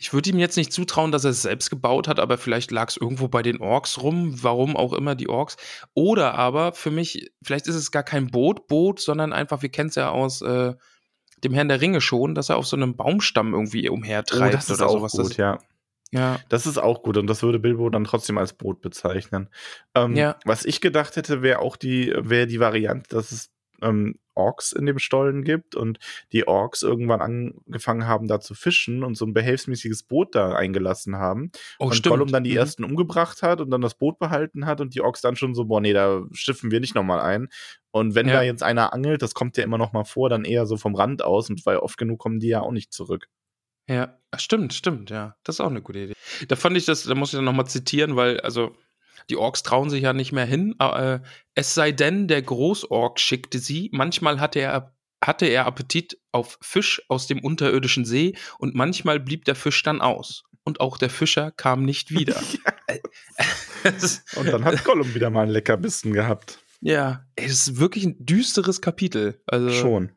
Ich würde ihm jetzt nicht zutrauen, dass er es selbst gebaut hat, aber vielleicht lag es irgendwo bei den Orks rum, warum auch immer die Orks. Oder aber für mich, vielleicht ist es gar kein Boot, Boot, sondern einfach, wir kennen es ja aus äh, dem Herrn der Ringe schon, dass er auf so einem Baumstamm irgendwie umhertreibt oder sowas.
gut,
Das,
ja.
ja.
Das ist auch gut und das würde Bilbo dann trotzdem als Boot bezeichnen. Ähm,
Ja.
Was ich gedacht hätte, wäre auch die, wäre die Variante, dass es ähm, Orks in dem Stollen gibt und die Orks irgendwann angefangen haben, da zu fischen und so ein behelfsmäßiges Boot da eingelassen haben.
Oh,
und
stimmt.
Gollum dann die
Mhm.
ersten umgebracht hat und dann das Boot behalten hat und die Orks dann schon so, boah, nee, da schiffen wir nicht nochmal ein. Und wenn
Ja.
da jetzt einer angelt, das kommt ja immer noch mal vor, dann eher so vom Rand aus und weil oft genug kommen die ja auch nicht zurück.
Ja, stimmt, stimmt, ja. Das ist auch eine gute Idee. Da fand ich das, da muss ich dann nochmal zitieren, weil, also, die Orks trauen sich ja nicht mehr hin. Äh, es sei denn, der Großork schickte sie. Manchmal hatte er, hatte er Appetit auf Fisch aus dem unterirdischen See und manchmal blieb der Fisch dann aus. Und auch der Fischer kam nicht wieder. (laughs) (laughs)
Und dann hat Gollum wieder mal einen Leckerbissen gehabt.
ja, es ist wirklich ein düsteres Kapitel. Also,
Schon.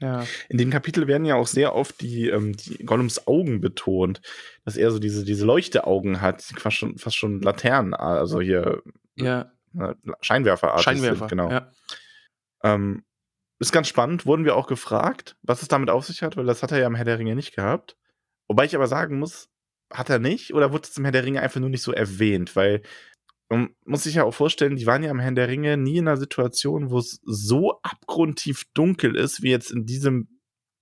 Ja.
In dem Kapitel werden ja auch sehr oft die, ähm, die Gollums Augen betont, dass er so diese, diese Leuchteaugen hat, fast schon, fast schon Laternen, also hier
Ja,
äh, Scheinwerferartig
Scheinwerfer.
sind, genau.
Ja.
Ähm, ist ganz spannend, wurden wir auch gefragt, was es damit auf sich hat, weil das hat er ja im Herr der Ringe nicht gehabt. Wobei ich aber sagen muss, hat er nicht oder wurde es im Herr der Ringe einfach nur nicht so erwähnt, weil man muss sich ja auch vorstellen, die waren ja im Herrn der Ringe nie in einer Situation, wo es so abgrundtief dunkel ist, wie jetzt in diesem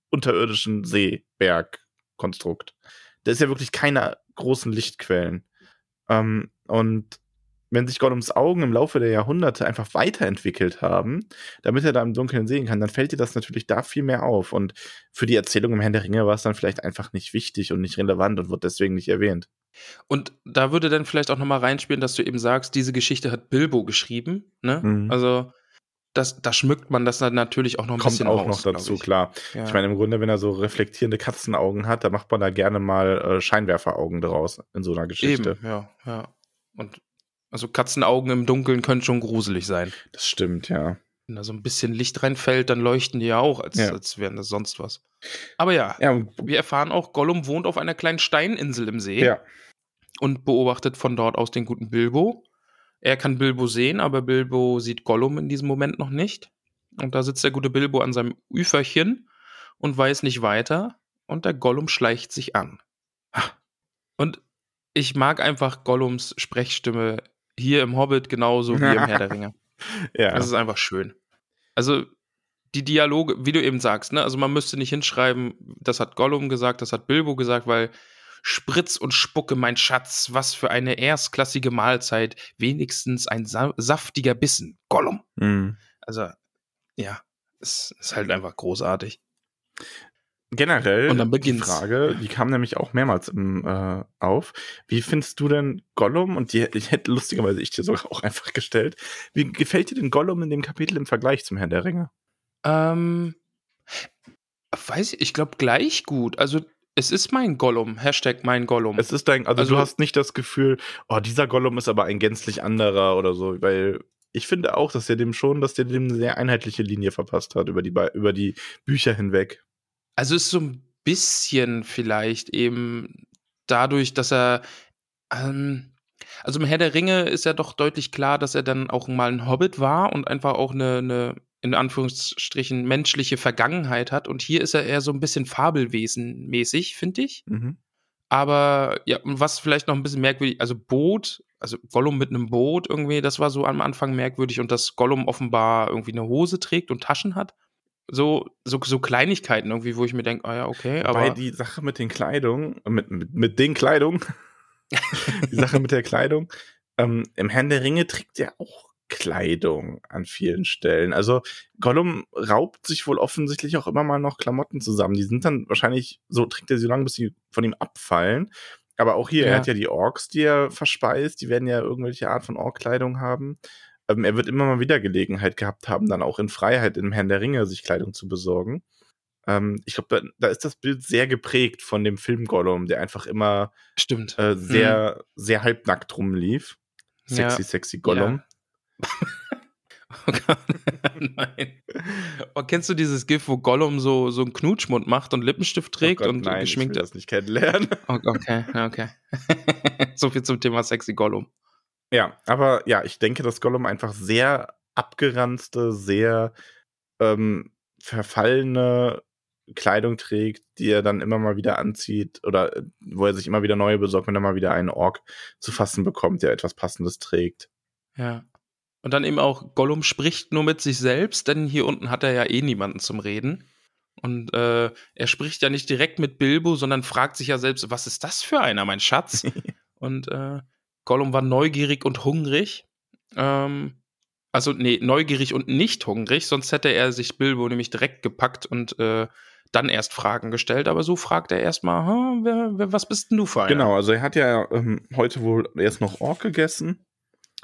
unterirdischen Seebergkonstrukt. Da ist ja wirklich keine großen Lichtquellen. Ähm, und wenn sich Gollums Augen im Laufe der Jahrhunderte einfach weiterentwickelt haben, damit er da im Dunkeln sehen kann, dann fällt dir das natürlich da viel mehr auf. Und für die Erzählung im Herrn der Ringe war es dann vielleicht einfach nicht wichtig und nicht relevant und wird deswegen nicht erwähnt.
Und da würde dann vielleicht auch nochmal reinspielen, dass du eben sagst, diese Geschichte hat Bilbo geschrieben. Ne?
Mhm.
Also das, da schmückt man das dann natürlich auch noch ein
Kommt
bisschen
auch
aus,
noch dazu,
ich.
klar.
Ja.
Ich meine, im Grunde, wenn er so reflektierende Katzenaugen hat, da macht man da gerne mal äh, Scheinwerferaugen draus in so einer Geschichte.
Eben, ja, ja. Und also Katzenaugen im Dunkeln können schon gruselig sein.
Das stimmt, ja.
Wenn da so ein bisschen Licht reinfällt, dann leuchten die ja auch, als,
Ja.
als wären das sonst was. Aber ja,
Ja,
wir erfahren auch, Gollum wohnt auf einer kleinen Steininsel im See
ja.
Und beobachtet von dort aus den guten Bilbo. Er kann Bilbo sehen, aber Bilbo sieht Gollum in diesem Moment noch nicht. Und da sitzt der gute Bilbo an seinem Üferchen und weiß nicht weiter. Und der Gollum schleicht sich an. Und ich mag einfach Gollums Sprechstimme hier im Hobbit genauso wie im Herr der Ringe. (laughs)
ja.
Das ist einfach schön. Also die Dialoge, wie du eben sagst, ne? Also man müsste nicht hinschreiben, das hat Gollum gesagt, das hat Bilbo gesagt, weil Spritz und Spucke, mein Schatz, was für eine erstklassige Mahlzeit, wenigstens ein sa saftiger Bissen. Gollum.
Mhm.
Also, ja, es ist halt einfach großartig.
Generell
Und dann
die. Frage, die kam nämlich auch mehrmals im, äh, auf. Wie findest du denn Gollum? Und die, ich hätte lustigerweise ich dir sogar auch einfach gestellt. Wie gefällt dir denn Gollum in dem Kapitel im Vergleich zum Herrn der Ringe?
Ähm, weiß ich, ich glaube gleich gut. Also, es ist mein Gollum. Hashtag mein Gollum.
Es ist dein, also,
Also-
du hast nicht das Gefühl, oh, dieser Gollum ist aber ein gänzlich anderer oder so, weil ich finde auch, dass der dem schon, dass der dem eine sehr einheitliche Linie verpasst hat über die, Be- über die Bücher hinweg.
Also ist so ein bisschen vielleicht eben dadurch, dass er, ähm, also im Herr der Ringe ist ja doch deutlich klar, dass er dann auch mal ein Hobbit war und einfach auch eine, eine in Anführungsstrichen menschliche Vergangenheit hat. Und hier ist er eher so ein bisschen Fabelwesen-mäßig, finde ich.
Mhm.
Aber ja, und was vielleicht noch ein bisschen merkwürdig, also Boot, also Gollum mit einem Boot irgendwie, das war so am Anfang merkwürdig und dass Gollum offenbar irgendwie eine Hose trägt und Taschen hat. So, so, so Kleinigkeiten irgendwie, wo ich mir denke, ah ja, okay,
Aber
aber.
die Sache mit den Kleidung, mit, mit, mit den Kleidung, (laughs) die Sache mit der Kleidung, ähm, im Herrn der Ringe trägt er auch Kleidung an vielen Stellen. Also Gollum raubt sich wohl offensichtlich auch immer mal noch Klamotten zusammen. Die sind dann wahrscheinlich, so trägt er sie lange, bis sie von ihm abfallen. Aber auch hier,
Ja.
er hat ja die Orks, die er verspeist, die werden ja irgendwelche Art von Orkkleidung haben. Ähm, er wird immer mal wieder Gelegenheit gehabt haben, dann auch in Freiheit im Herrn der Ringe sich Kleidung zu besorgen. Ähm, ich glaube, da, da ist das Bild sehr geprägt von dem Film Gollum, der einfach immer
Stimmt.
äh, sehr, sehr halbnackt rumlief. Sexy,
Ja.
sexy Gollum.
Oh Gott. (laughs) Nein. Oh, kennst du dieses GIF, wo Gollum so, so einen Knutschmund macht und Lippenstift trägt
oh Gott,
und
nein,
geschminkt
ich will das nicht kennenlernen. (laughs)
Oh, okay, okay. (laughs) so viel zum Thema sexy Gollum.
Ja, aber ja, ich denke, dass Gollum einfach sehr abgeranzte, sehr ähm, verfallene Kleidung trägt, die er dann immer mal wieder anzieht oder äh, wo er sich immer wieder neue besorgt, wenn er mal wieder einen Ork zu fassen bekommt, der etwas Passendes trägt.
Ja. Und dann eben auch, Gollum spricht nur mit sich selbst, denn hier unten hat er ja eh niemanden zum Reden. Und äh, er spricht ja nicht direkt mit Bilbo, sondern fragt sich ja selbst, was ist das für einer, mein Schatz? (laughs) und äh, Gollum war neugierig und hungrig. Ähm, also, nee, neugierig und nicht hungrig, sonst hätte er sich Bilbo nämlich direkt gepackt und äh, dann erst Fragen gestellt. Aber so fragt er erstmal, "Hm, wer, wer, was bist denn du für einer?
Genau, also er hat ja ähm, heute wohl erst noch Ork gegessen.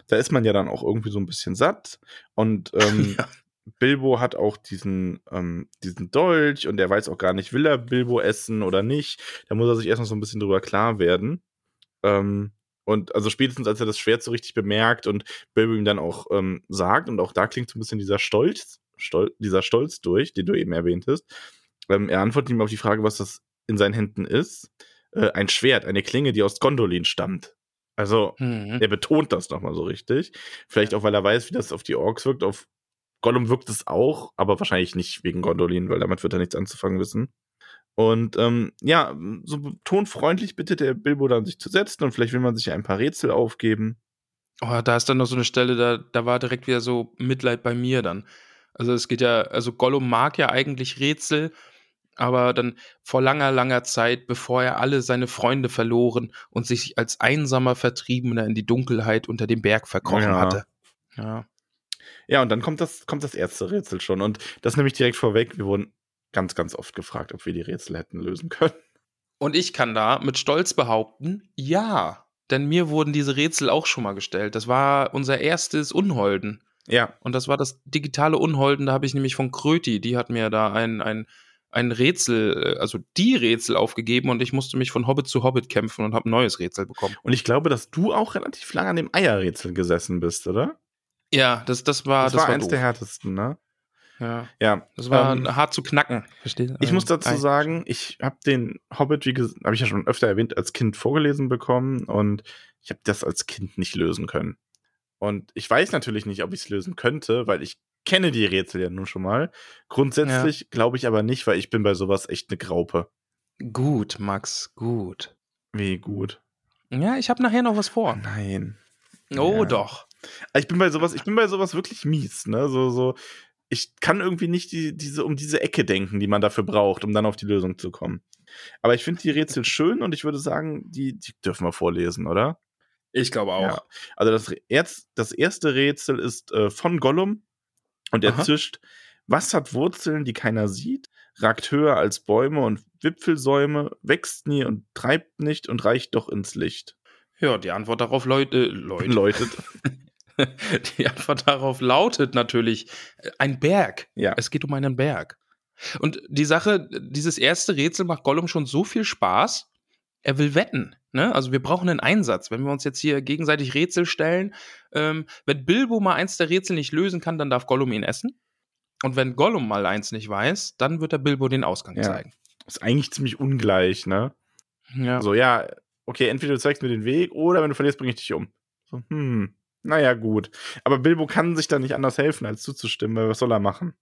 Da ist man ja dann auch irgendwie so ein bisschen satt. Und ähm, (laughs)
Ja.
Bilbo hat auch diesen, ähm, diesen Dolch und er weiß auch gar nicht, will er Bilbo essen oder nicht. Da muss er sich erst noch so ein bisschen drüber klar werden. Ähm, und also spätestens als er das Schwert so richtig bemerkt und Bilbo ihm dann auch ähm, sagt, und auch da klingt so ein bisschen dieser Stolz, Stol dieser Stolz durch, den du eben erwähntest. Ähm, er antwortet ihm auf die Frage, was das in seinen Händen ist. Äh, ein Schwert, eine Klinge, die aus Gondolin stammt. Also,
Mhm.
er betont das nochmal so richtig. Vielleicht auch, weil er weiß, wie das auf die Orks wirkt. Auf Gollum wirkt es auch, aber wahrscheinlich nicht wegen Gondolin, weil damit wird er nichts anzufangen wissen. Und ähm, ja, so tonfreundlich bittet der Bilbo dann, sich zu setzen und vielleicht will man sich ein paar Rätsel aufgeben.
Oh, da ist dann noch so eine Stelle, da, da war direkt wieder so Mitleid bei mir dann. Also es geht ja, also Gollum mag ja eigentlich Rätsel, aber dann vor langer, langer Zeit, bevor er alle seine Freunde verloren und sich als einsamer Vertriebener in die Dunkelheit unter dem Berg verkrochen
Ja.
hatte. Ja.
Ja, und dann kommt das, kommt das erste Rätsel schon. Und das nämlich direkt vorweg. Wir wurden ganz, ganz oft gefragt, ob wir die Rätsel hätten lösen können.
Und ich kann da mit Stolz behaupten, ja. Denn mir wurden diese Rätsel auch schon mal gestellt. Das war unser erstes Unholden.
Ja,
Und das war das digitale Unholden. Da habe ich nämlich von Kröti, die hat mir da ein, ein, ein Rätsel, äh, also die Rätsel aufgegeben und ich musste mich von Hobbit zu Hobbit kämpfen und habe ein neues Rätsel bekommen.
und ich glaube, dass du auch relativ lange an dem Eierrätsel gesessen bist, oder?
Ja, das, das war,
das,
das
war
war
eins
doof.
der härtesten, ne?
Ja,
Ja.
das war
ähm,
hart zu knacken. Verstehst
Ich muss dazu
Ei.
sagen, ich habe den Hobbit, wie gesagt, habe ich ja schon öfter erwähnt, als Kind vorgelesen bekommen und ich habe das als Kind nicht lösen können. Und ich weiß natürlich nicht, ob ich es lösen könnte, weil ich kenne die Rätsel ja nun schon mal. Grundsätzlich glaube ich aber nicht, weil ich bin bei sowas echt eine Graupe.
Gut, Max, gut.
Wie gut.
Ja, ich habe nachher noch was vor.
Nein.
Oh,
Ja.
doch.
Ich bin bei sowas, ich bin bei sowas wirklich mies, ne? So, so, ich kann irgendwie nicht die, diese, um diese Ecke denken, die man dafür braucht, um dann auf die Lösung zu kommen. Aber ich finde die Rätsel schön und ich würde sagen, die, die dürfen wir vorlesen, oder?
Ich glaube auch.
Ja. Also das, erz, das erste Rätsel ist äh, von Gollum und er
Aha.
zischt, was hat Wurzeln, die keiner sieht, ragt höher als Bäume und Wipfelsäume, wächst nie und treibt nicht und reicht doch ins Licht.
Ja, die Antwort darauf, Leute, Leute.
Läutet. (laughs)
Die Antwort darauf lautet natürlich äh, ein Berg.
Ja.
Es geht um einen Berg. Und die Sache, dieses erste Rätsel macht Gollum schon so viel Spaß. Er will wetten. Ne? Also wir brauchen einen Einsatz. Wenn wir uns jetzt hier gegenseitig Rätsel stellen, ähm, wenn Bilbo mal eins der Rätsel nicht lösen kann, dann darf Gollum ihn essen. Und wenn Gollum mal eins nicht weiß, dann wird er Bilbo den Ausgang
Ja.
zeigen.
Ist eigentlich ziemlich ungleich, ne?
Ja.
So, ja, okay, entweder du zeigst mir den Weg oder wenn du verlierst, bringe ich dich um. So, hm, naja, gut. Aber Bilbo kann sich da nicht anders helfen, als zuzustimmen, weil was soll er machen?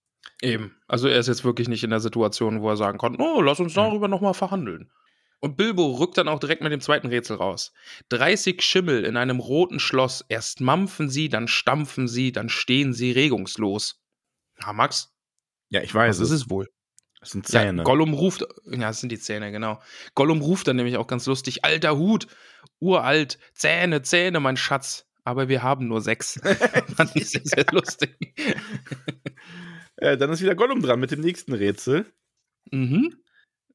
Eben. Also er ist jetzt wirklich nicht in der Situation, wo er sagen kann, oh, lass uns darüber nochmal verhandeln. Und Bilbo rückt dann auch direkt mit dem zweiten Rätsel raus. 30 Schimmel in einem roten Schloss. Erst mampfen sie, dann stampfen sie, dann stehen sie regungslos. Ja, Max,
Ja, ich weiß
was ist es wohl?
Es sind
Ja,
Zähne.
Gollum ruft, ja, das sind die Zähne, genau. Gollum ruft dann nämlich auch ganz lustig, alter Hut, uralt, Zähne, Zähne, mein Schatz. Aber wir haben nur sechs. (laughs) (laughs) Fand ich sehr, sehr lustig. (laughs)
äh, dann ist wieder Gollum dran mit dem nächsten Rätsel.
mhm.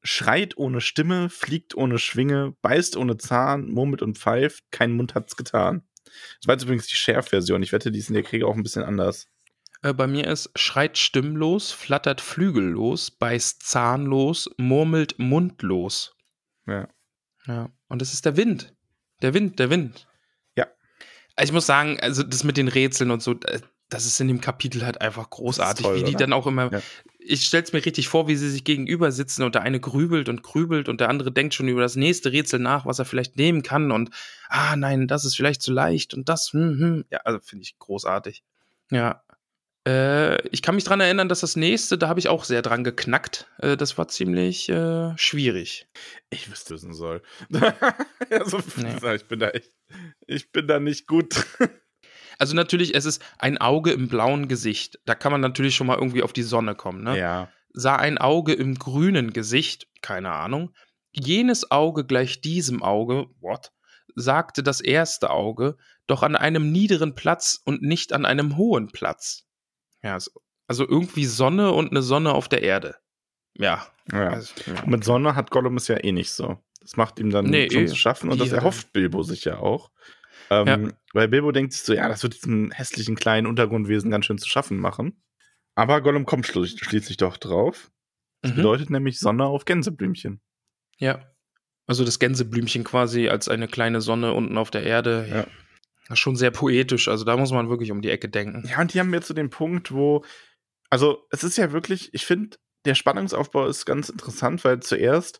Schreit ohne Stimme, fliegt ohne Schwinge, beißt ohne Zahn, murmelt und pfeift, kein Mund hat's getan. Das war jetzt übrigens die Share-Version. Ich wette, die ist in der Kriege auch ein bisschen anders.
Äh, bei mir ist schreit stimmlos, flattert flügellos, beißt zahnlos, murmelt mundlos.
Ja.
Ja. Und das ist der Wind. Der Wind, der Wind.
Ja.
Ich muss sagen, also das mit den Rätseln und so, äh, das ist in dem Kapitel halt einfach großartig,
toll,
wie die
oder?
dann auch immer.
Ja.
Ich stell's mir richtig vor, wie sie sich gegenüber sitzen und der eine grübelt und grübelt und der andere denkt schon über das nächste Rätsel nach, was er vielleicht nehmen kann und ah nein, das ist vielleicht zu leicht und das, hm, hm. ja, also finde ich großartig. Ja. Äh, ich kann mich dran erinnern, dass das nächste, da habe ich auch sehr dran geknackt. Äh, das war ziemlich äh, schwierig.
Ich wüsste wissen soll. (laughs) ja, so,
Nee.
Ich bin da echt. Ich bin da nicht gut.
Also natürlich, es ist ein Auge im blauen Gesicht. Da kann man natürlich schon mal irgendwie auf die Sonne kommen. Ne?
Ja.
Sah ein Auge im grünen Gesicht, keine Ahnung. Jenes Auge gleich diesem Auge, what? Sagte das erste Auge, doch an einem niederen Platz und nicht an einem hohen Platz. Ja, also irgendwie Sonne und eine Sonne auf der Erde. Ja.
ja.
Also, ja.
Mit Sonne hat Gollum es ja eh nicht so. Das macht ihm dann
Nee,
schon
eh.
zu schaffen und das
er-
erhofft Bilbo sich ja auch. Ähm,
Ja.
Weil Bilbo denkt sich so, ja, das wird diesem hässlichen kleinen Untergrundwesen ganz schön zu schaffen machen. Aber Gollum kommt schli- schließlich doch drauf. Das
Mhm.
bedeutet nämlich Sonne auf Gänseblümchen.
Ja. Also das Gänseblümchen quasi als eine kleine Sonne unten auf der Erde.
Ja.
Das ist schon sehr poetisch. Also da muss man wirklich um die Ecke denken.
Ja, und die haben jetzt so den Punkt, wo, also es ist ja wirklich, ich finde, der Spannungsaufbau ist ganz interessant, weil zuerst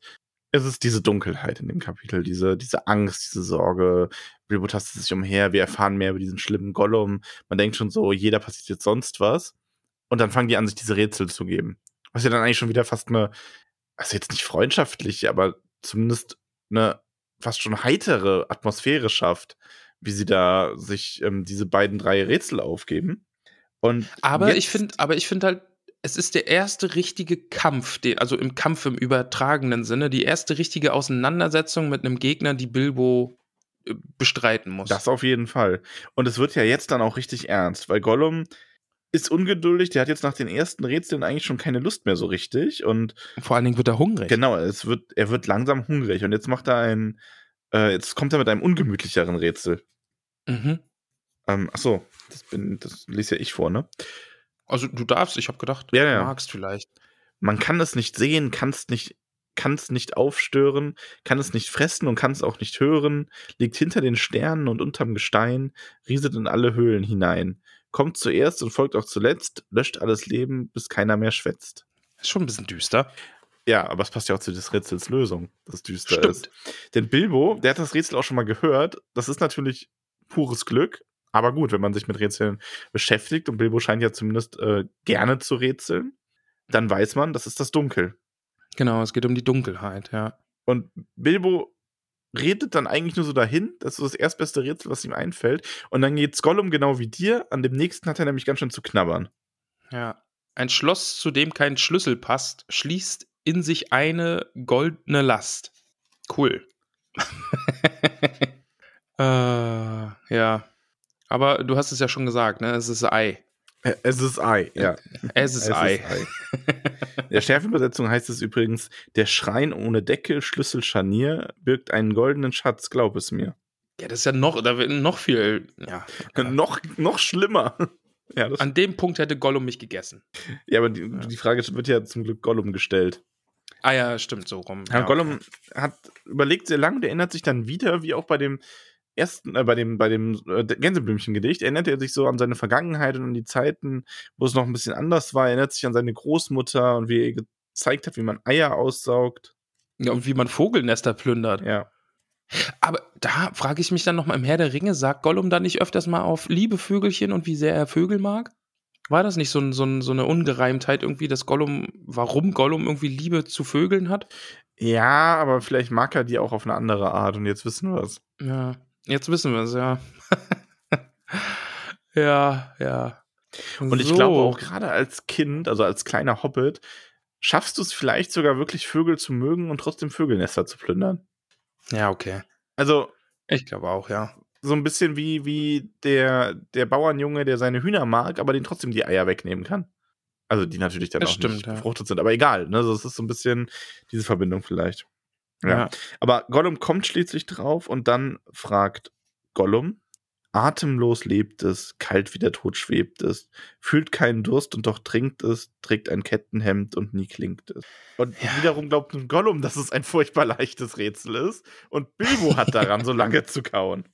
ist es diese Dunkelheit in dem Kapitel, diese, diese Angst, diese Sorge, Bilbo tastet sich umher, wir erfahren mehr über diesen schlimmen Gollum, man denkt schon so, jeder passiert jetzt sonst was. Und dann fangen die an, sich diese Rätsel zu geben. Was ja dann eigentlich schon wieder fast eine, also jetzt nicht freundschaftlich, aber zumindest eine fast schon heitere Atmosphäre schafft, wie sie da sich ähm, diese beiden, drei Rätsel aufgeben. Und
Aber
jetzt-
ich finde, aber ich finde halt, es ist der erste richtige Kampf, den, also im Kampf im übertragenen Sinne, die erste richtige Auseinandersetzung mit einem Gegner, die Bilbo bestreiten muss.
Das auf jeden Fall. Und es wird ja jetzt dann auch richtig ernst, weil Gollum ist ungeduldig, der hat jetzt nach den ersten Rätseln eigentlich schon keine Lust mehr so richtig und
vor allen Dingen wird er hungrig.
Genau, es wird, er wird langsam hungrig und jetzt macht er ein, äh, jetzt kommt er mit einem ungemütlicheren Rätsel.
Mhm.
Ähm, achso, das bin, das lese ja ich vor, ne?
Also du darfst, ich habe gedacht,
Ja, ja.
du magst vielleicht.
Man kann es nicht sehen, kann es nicht, kann es nicht aufstören, kann es nicht fressen und kann es auch nicht hören, liegt hinter den Sternen und unterm Gestein, rieselt in alle Höhlen hinein, kommt zuerst und folgt auch zuletzt, löscht alles Leben, bis keiner mehr schwätzt.
Ist schon ein bisschen düster.
Ja, aber es passt ja auch zu des Rätsels Lösung, das düster
Stimmt.
ist. Denn Bilbo, der hat das Rätsel auch schon mal gehört. Das ist natürlich pures Glück. Aber gut, wenn man sich mit Rätseln beschäftigt und Bilbo scheint ja zumindest äh, gerne zu rätseln, dann weiß man, das ist das Dunkel.
Genau, es geht um die Dunkelheit, ja.
Und Bilbo redet dann eigentlich nur so dahin. Das ist so das erstbeste Rätsel, was ihm einfällt. Und dann geht's Gollum genau wie dir. An dem nächsten hat er nämlich ganz schön zu knabbern.
Ja. Ein Schloss, zu dem kein Schlüssel passt, schließt in sich eine goldene Last. Cool. (laughs) äh, ja. Aber du hast es ja schon gesagt, ne? Es ist Ei.
Es ist Ei, ja.
Ei.
In der Schärfenübersetzung heißt es übrigens, der Schrein ohne Deckel, Schlüssel, Scharnier birgt einen goldenen Schatz, glaub es mir.
Ja, das ist ja noch, da wird noch viel. Ja.
Noch, noch schlimmer. Ja,
An dem Punkt hätte Gollum mich gegessen.
ja aber die, die Frage wird ja zum Glück Gollum gestellt.
Ah ja, stimmt, so rum.
Ja,
Ja,
Gollum hat überlegt sehr lange und erinnert sich dann wieder, wie auch bei dem ersten, äh, bei dem, bei dem äh, Gänseblümchen-Gedicht, erinnert er sich so an seine Vergangenheit und an die Zeiten, wo es noch ein bisschen anders war, erinnert sich an seine Großmutter und wie er gezeigt hat, wie man Eier aussaugt.
Ja, und wie man Vogelnester plündert.
Ja.
Aber da frage ich mich dann nochmal im Herr der Ringe, sagt Gollum da nicht öfters mal auf liebe Vögelchen und wie sehr er Vögel mag? War das nicht so, ein, so, ein, so eine Ungereimtheit irgendwie, dass Gollum, warum Gollum irgendwie Liebe zu Vögeln hat?
Ja, aber vielleicht mag er die auch auf eine andere Art und jetzt wissen wir es.
Ja, jetzt wissen wir es, ja. (laughs) ja, ja.
Und ich
So.
glaube auch gerade als Kind, also als kleiner Hobbit, schaffst du es vielleicht sogar wirklich Vögel zu mögen und trotzdem Vögelnester zu plündern.
Ja, okay.
Also
Ich glaube auch, ja.
so ein bisschen wie, wie der, der Bauernjunge, der seine Hühner mag, aber den trotzdem die Eier wegnehmen kann. Also die natürlich dann
Das
auch
stimmt,
nicht
ja.
befruchtet sind, aber egal. Ne? Also es ist so ein bisschen diese Verbindung vielleicht. Ja.
Ja.
Aber Gollum kommt schließlich drauf und dann fragt Gollum, atemlos lebt es, kalt wie der Tod schwebt es, fühlt keinen Durst und doch trinkt es, trägt ein Kettenhemd und nie klingt es. Und
Ja.
wiederum glaubt nun Gollum, dass es ein furchtbar leichtes Rätsel ist und Bilbo hat daran so (laughs) lange zu kauen.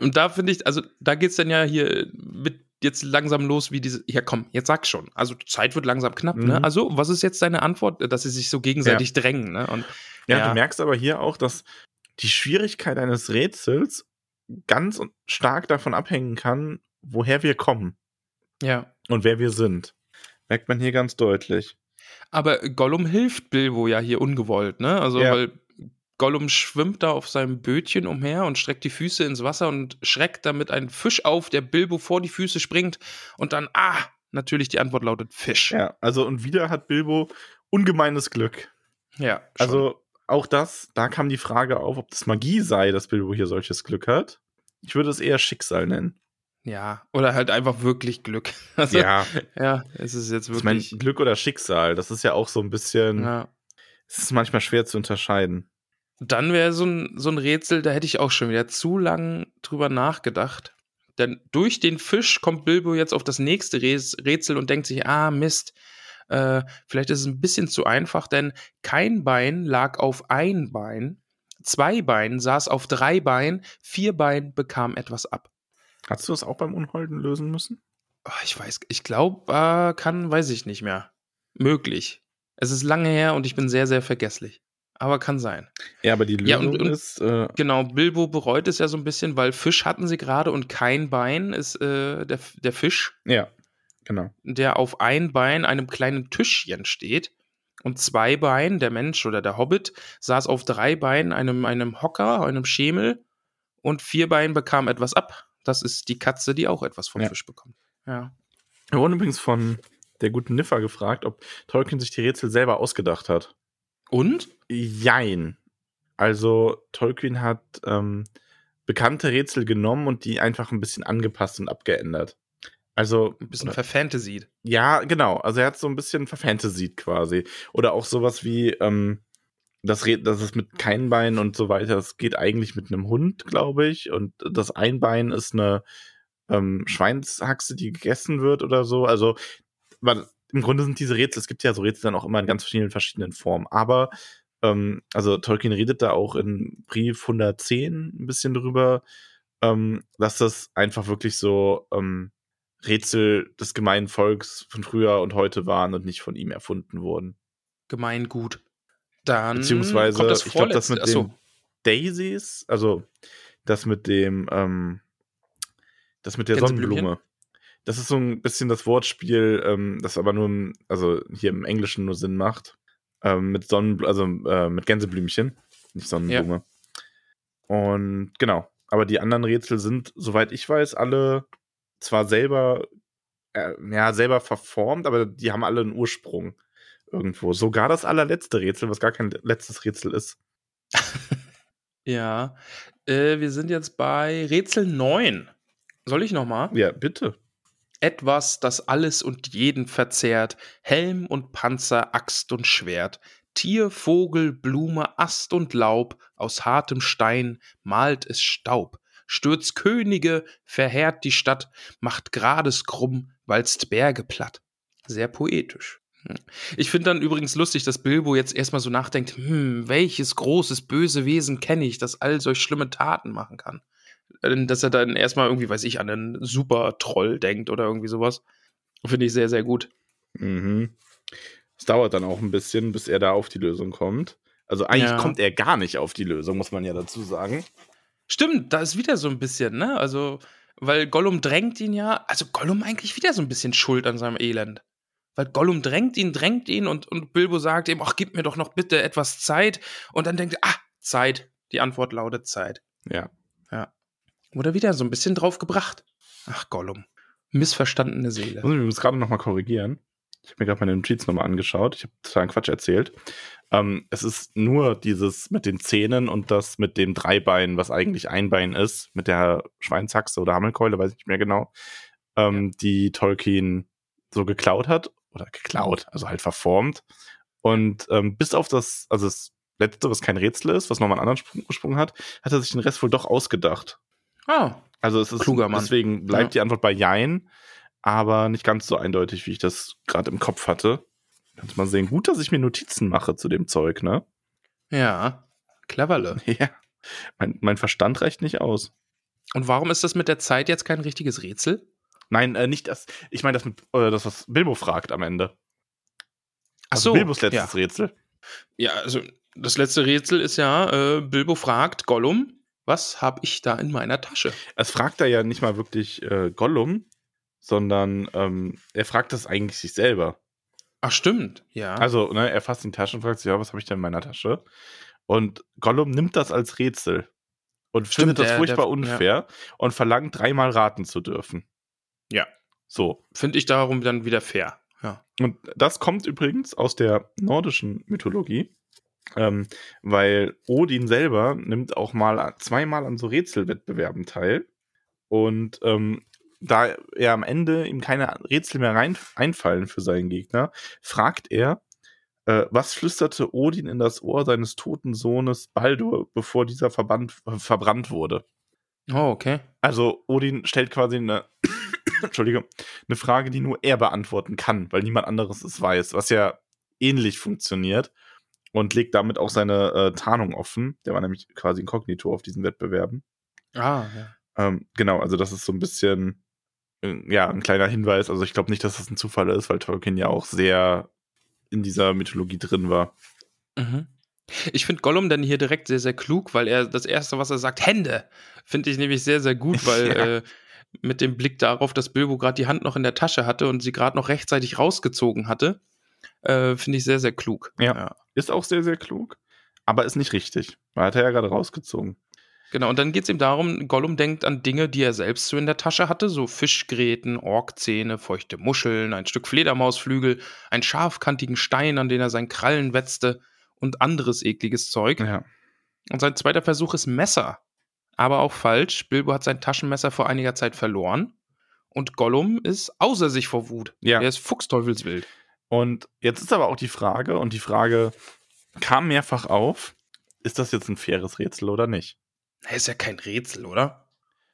Und da finde ich, also da geht es dann ja hier mit jetzt langsam los, wie diese. Ja, komm, jetzt sag schon. Also Zeit wird langsam knapp, ne?
Mhm.
Also, was ist jetzt deine Antwort, dass sie sich so gegenseitig drängen, ne? Und
Ja,
Ja.
du merkst aber hier auch, dass die Schwierigkeit eines Rätsels ganz stark davon abhängen kann, woher wir kommen
ja.
und wer wir sind. Merkt man hier ganz deutlich.
Aber Gollum hilft Bilbo ja hier ungewollt, ne? Also,
Ja.
weil Gollum schwimmt da auf seinem Bötchen umher und streckt die Füße ins Wasser und schreckt damit einen Fisch auf, der Bilbo vor die Füße springt und dann, ah, natürlich die Antwort lautet Fisch.
Ja, also und wieder hat Bilbo ungemeines Glück.
Ja, schon.
Also auch das, da kam die Frage auf, ob das Magie sei, dass Bilbo hier solches Glück hat. Ich würde es eher Schicksal nennen.
ja, oder halt einfach wirklich Glück. (laughs) Also,
Ja,
ja, es ist jetzt
ich meine,
wirklich.
Glück oder Schicksal, das ist ja auch so ein bisschen,
ja.
es ist manchmal schwer zu unterscheiden.
Dann wäre so ein, so ein Rätsel, da hätte ich auch schon wieder zu lang drüber nachgedacht. Denn durch den Fisch kommt Bilbo jetzt auf das nächste Rätsel und denkt sich, ah, Mist, äh, vielleicht ist es ein bisschen zu einfach, denn kein Bein lag auf ein Bein, zwei Bein saß auf drei Beinen, vier Bein bekam etwas ab.
Hast du das auch beim Unholden lösen müssen?
Oh, ich weiß, ich glaube, äh, kann, weiß ich nicht mehr. Möglich. Es ist lange her und ich bin sehr, sehr vergesslich. Aber kann sein.
Ja, aber die Lösung
Ja, und- und-
ist, äh,
Genau, Bilbo bereut es ja so ein bisschen, weil Fisch hatten sie gerade und kein Bein ist äh, der, der Fisch,
ja, genau.
der auf ein Bein einem kleinen Tischchen steht. Und zwei Beinen, der Mensch oder der Hobbit, saß auf drei Beinen, einem, einem Hocker, einem Schemel. Und vier Beinen bekam etwas ab. Das ist die Katze, die auch etwas vom
Ja.
Fisch bekommt. Ja.
Wir wurden übrigens von der guten Niffer gefragt, ob Tolkien sich die Rätsel selber ausgedacht hat.
Und?
Jein. Also Tolkien hat ähm, bekannte Rätsel genommen und die einfach ein bisschen angepasst und abgeändert. Also
ein bisschen verfantasied.
Ja, genau. Also er hat so ein bisschen verfantasied quasi. Oder auch sowas wie ähm, das, das ist mit kein Bein und so weiter. Das geht eigentlich mit einem Hund, glaube ich. Und das Einbein ist eine ähm, Schweinshaxe, die gegessen wird oder so. Also weil, im Grunde sind diese Rätsel, es gibt ja so Rätsel dann auch immer in ganz vielen verschiedenen Formen. Aber ähm, also Tolkien redet da auch in Brief 110 ein bisschen drüber, ähm, dass das einfach wirklich so ähm, Rätsel des gemeinen Volks von früher und heute waren und nicht von ihm erfunden wurden.
Gemeingut. Dann
Beziehungsweise, kommt das ich glaube, das mit Achso. den Daisies, also das mit dem, ähm, das mit der Sonnenblume. Das ist so ein bisschen das Wortspiel, ähm, das aber nur, im, also hier im Englischen nur Sinn macht. Ähm, mit Sonnen, also äh, mit Gänseblümchen, nicht Sonnenblume. Ja. Und genau. Aber die anderen Rätsel sind, soweit ich weiß, alle zwar selber, äh, ja, selber verformt, aber die haben alle einen Ursprung irgendwo. Sogar das allerletzte Rätsel, was gar kein letztes Rätsel ist. (laughs)
ja. Äh, wir sind jetzt bei Rätsel 9. Soll ich nochmal?
Ja, bitte.
Etwas, das alles und jeden verzehrt. Helm und Panzer, Axt und Schwert. Tier, Vogel, Blume, Ast und Laub, aus hartem Stein malt es Staub stürzt Könige, verheert die Stadt, macht Grades krumm, walzt Berge platt. Sehr poetisch. Hm. Ich finde dann übrigens lustig, dass Bilbo jetzt erstmal so nachdenkt, hm, welches großes böse Wesen kenne ich, das all solch schlimme Taten machen kann. Dass er dann erstmal irgendwie, weiß ich, an einen Super-Troll denkt oder irgendwie sowas. Finde ich sehr, sehr gut.
Mhm. Es dauert dann auch ein bisschen, bis er da auf die Lösung kommt. Also eigentlich ja. kommt er gar nicht auf die Lösung, muss man ja dazu sagen.
Stimmt, da ist wieder so ein bisschen, ne? Also, weil Gollum drängt ihn ja, also Gollum eigentlich wieder so ein bisschen schuld an seinem Elend. Weil Gollum drängt ihn, drängt ihn und, und Bilbo sagt ihm, ach, gib mir doch noch bitte etwas Zeit. Und dann denkt er, ah, Zeit. Die Antwort lautet Zeit.
Ja.
Ja. Wurde wieder so ein bisschen drauf gebracht. Ach, Gollum. Missverstandene Seele.
Muss ich mich gerade nochmal korrigieren. Ich habe mir gerade meine Notiz nochmal angeschaut. Ich habe total Quatsch erzählt. Ähm, es ist nur dieses mit den Zähnen und das mit dem Dreibein, was eigentlich ein Bein ist, mit der Schweinshaxe oder Hammelkeule, weiß ich nicht mehr genau, ähm, ja. die Tolkien so geklaut hat oder geklaut, also halt verformt. Und ähm, bis auf das, also das letzte, was kein Rätsel ist, was nochmal einen anderen Sprung, Sprung hat, hat er sich den Rest wohl doch ausgedacht.
Ah.
Also es ist
kluger Mann.
Deswegen bleibt ja. die Antwort bei Jein, aber nicht ganz so eindeutig, wie ich das gerade im Kopf hatte. Kannst mal sehen. Gut, dass ich mir Notizen mache zu dem Zeug, ne?
Ja, cleverle. (laughs)
Ja. Mein, mein Verstand reicht nicht aus.
Und warum ist das mit der Zeit jetzt kein richtiges Rätsel?
Nein, äh, nicht das. Ich meine das mit äh, das, was Bilbo fragt am Ende.
Ach also so.
Bilbos letztes
ja.
Rätsel.
Ja, also das letzte Rätsel ist ja, äh, Bilbo fragt Gollum, was habe ich da in meiner Tasche?
Es fragt er ja nicht mal wirklich äh, Gollum, sondern ähm, er fragt das eigentlich sich selber.
Ach, stimmt, ja.
Also, ne, er fasst in die Tasche und fragt sich, ja, was habe ich denn in meiner Tasche? Und Gollum nimmt das als Rätsel und stimmt, findet das der, furchtbar der, unfair ja. und verlangt dreimal raten zu dürfen.
Ja.
So.
Finde ich darum dann wieder fair. Ja.
Und das kommt übrigens aus der nordischen Mythologie, ähm, weil Odin selber nimmt auch mal zweimal an so Rätselwettbewerben teil. Und ähm, da er am Ende ihm keine Rätsel mehr rein, einfallen für seinen Gegner, fragt er, äh, was flüsterte Odin in das Ohr seines toten Sohnes Baldur, bevor dieser Verband, äh, verbrannt wurde?
Oh, okay.
Also Odin stellt quasi eine, (coughs) Entschuldige, eine Frage, die nur er beantworten kann, weil niemand anderes es weiß, was ja ähnlich funktioniert und legt damit auch seine äh, Tarnung offen. Der war nämlich quasi inkognito auf diesen Wettbewerben.
Ah, ja.
Ähm, genau, also das ist so ein bisschen äh, ja, ein kleiner Hinweis. Also ich glaube nicht, dass das ein Zufall ist, weil Tolkien ja auch sehr in dieser Mythologie drin war.
Mhm. Ich finde Gollum dann hier direkt sehr, sehr klug, weil er das Erste, was er sagt, Hände, finde ich nämlich sehr, sehr gut, (laughs) weil ja. äh, mit dem Blick darauf, dass Bilbo gerade die Hand noch in der Tasche hatte und sie gerade noch rechtzeitig rausgezogen hatte, äh, finde ich sehr, sehr klug.
Ja. ja. Ist auch sehr, sehr klug, aber ist nicht richtig, weil hat er ja gerade rausgezogen.
Genau, und dann geht es ihm darum, Gollum denkt an Dinge, die er selbst so in der Tasche hatte, so Fischgräten, Orkzähne, feuchte Muscheln, ein Stück Fledermausflügel, einen scharfkantigen Stein, an den er seinen Krallen wetzte und anderes ekliges Zeug.
Ja.
Und sein zweiter Versuch ist Messer. Aber auch falsch. Bilbo hat sein Taschenmesser vor einiger Zeit verloren. Und Gollum ist außer sich vor Wut.
Ja.
Er ist fuchsteufelswild.
Und jetzt ist aber auch die Frage, und die Frage kam mehrfach auf, ist das jetzt ein faires Rätsel oder nicht?
Ist ja kein Rätsel, oder?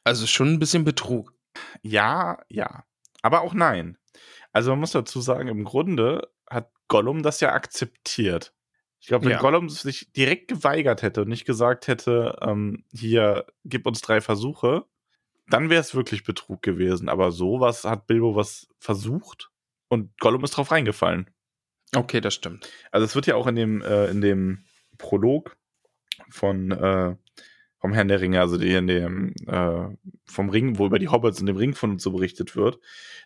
Also schon ein bisschen Betrug.
Ja, ja. Aber auch nein. Also man muss dazu sagen, im Grunde hat Gollum das ja akzeptiert. Ich glaube, wenn
Ja.
Gollum sich direkt geweigert hätte und nicht gesagt hätte, ähm, hier, gib uns drei Versuche, dann wäre es wirklich Betrug gewesen. Aber sowas hat Bilbo was versucht und Gollum ist drauf reingefallen.
Okay, das stimmt.
Also es wird ja auch in dem, äh, in dem Prolog von äh, vom Herrn der Ringe, also die in dem äh, vom Ring, wo über die Hobbits in dem Ring von uns so berichtet wird,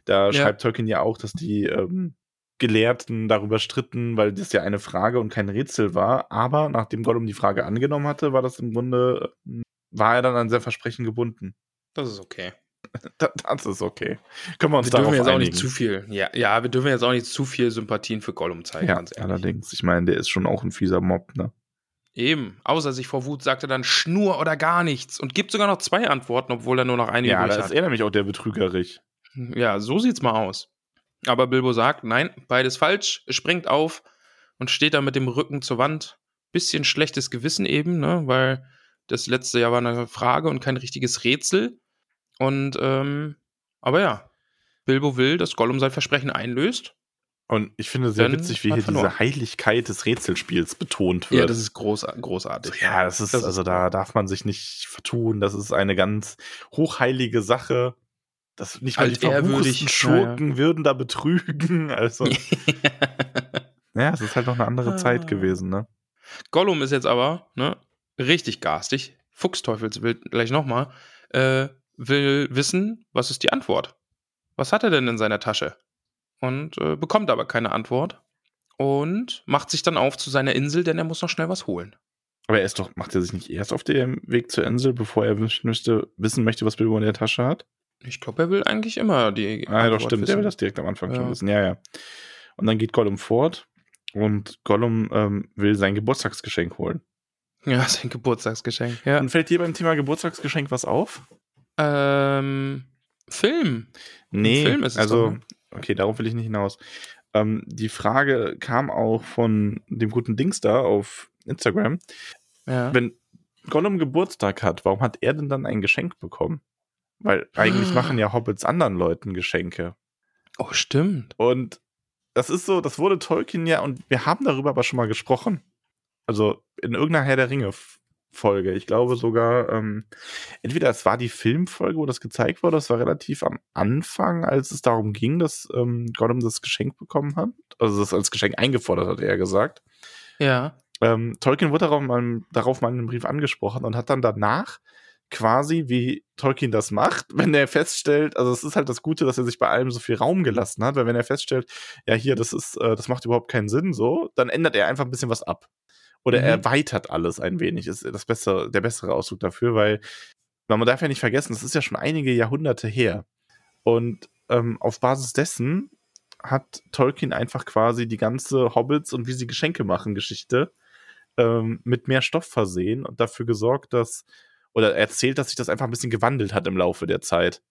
da
Ja.
schreibt Tolkien ja auch, dass die ähm, Gelehrten darüber stritten, weil das ja eine Frage und kein Rätsel war. Aber nachdem Gollum die Frage angenommen hatte, war das im Grunde, äh, war er dann an sein Versprechen gebunden.
Das ist okay. (laughs)
Da, das ist okay. Können wir uns
Wir dürfen
darauf
jetzt auch nicht zu viel. Ja, ja, wir dürfen jetzt auch nicht zu viel Sympathien für Gollum zeigen,
ja,
ganz ehrlich.
allerdings. Ich meine, der ist schon auch ein fieser Mob, ne?
Eben. Außer sich vor Wut sagt er dann Schnur oder gar nichts und gibt sogar noch zwei Antworten, obwohl er nur noch eine
Ja,
übrig
da
hat.
ist er nämlich auch der Betrügerich.
Ja, so sieht's mal aus. Aber Bilbo sagt, nein, beides falsch, springt auf und steht da mit dem Rücken zur Wand. Bisschen schlechtes Gewissen eben, ne, weil das letzte Jahr war eine Frage und kein richtiges Rätsel. Und, ähm, aber ja, Bilbo will, dass Gollum sein Versprechen einlöst.
Und ich finde sehr
Dann
witzig, wie hier
verloren.
diese Heiligkeit des Rätselspiels betont wird.
Ja, das ist groß, großartig.
Ja, das ist,
Das
also da darf man sich nicht vertun. Das ist eine ganz hochheilige Sache. Das nicht mal die verruchtesten Schurken würden da betrügen. (laughs) Also, ja, es ist halt noch eine andere
Ah.
Zeit gewesen, ne?
Gollum ist jetzt aber ne, richtig garstig. Fuchsteufelswild gleich nochmal. Äh, will wissen, was ist die Antwort? Was hat er denn in seiner Tasche? Und äh, bekommt aber keine Antwort. Und macht sich dann auf zu seiner Insel, denn er muss noch schnell was holen.
Aber er ist doch, macht er sich nicht erst auf dem Weg zur Insel, bevor er wissen möchte, wissen möchte, was Bilbo in der Tasche hat?
Ich glaube, er will eigentlich immer die.
Ah, ja, doch, stimmt.
Wissen.
will das direkt am Anfang schon
Ja.
wissen. Ja, ja. Und dann geht Gollum fort und Gollum ähm, will sein Geburtstagsgeschenk holen.
Ja, (laughs) sein Geburtstagsgeschenk. Ja.
Und fällt dir beim Thema Geburtstagsgeschenk was auf?
Ähm, Film.
Nee,
Film
also,
doch, ne?
okay, darauf will ich nicht hinaus. Ähm, die Frage kam auch von dem guten Dings da auf Instagram.
Ja.
Wenn Gollum Geburtstag hat, warum hat er denn dann ein Geschenk bekommen? Weil eigentlich
Ah.
machen ja Hobbits anderen Leuten Geschenke.
Oh, stimmt.
Und das ist so, das wurde Tolkien ja, und wir haben darüber aber schon mal gesprochen. Also in irgendeiner Herr der Ringe Folge. Ich glaube sogar, ähm, entweder es war die Filmfolge, wo das gezeigt wurde, das war relativ am Anfang, als es darum ging, dass ähm, Gollum das Geschenk bekommen hat. Also das als Geschenk eingefordert hat, eher gesagt.
Ja.
Ähm, Tolkien wurde darauf mal, darauf mal in einem Brief angesprochen und hat dann danach quasi, wie Tolkien das macht, (laughs) wenn er feststellt, also es ist halt das Gute, dass er sich bei allem so viel Raum gelassen hat, weil wenn er feststellt, ja hier, das ist, äh, das macht überhaupt keinen Sinn so, dann ändert er einfach ein bisschen was ab. Oder
Mhm.
er erweitert alles ein wenig, ist das bessere, der bessere Ausdruck dafür, weil man darf ja nicht vergessen, das ist ja schon einige Jahrhunderte her. Und ähm, auf Basis dessen hat Tolkien einfach quasi die ganze Hobbits und wie sie Geschenke machen Geschichte ähm, mit mehr Stoff versehen und dafür gesorgt, dass, oder erzählt, dass sich das einfach ein bisschen gewandelt hat im Laufe der Zeit.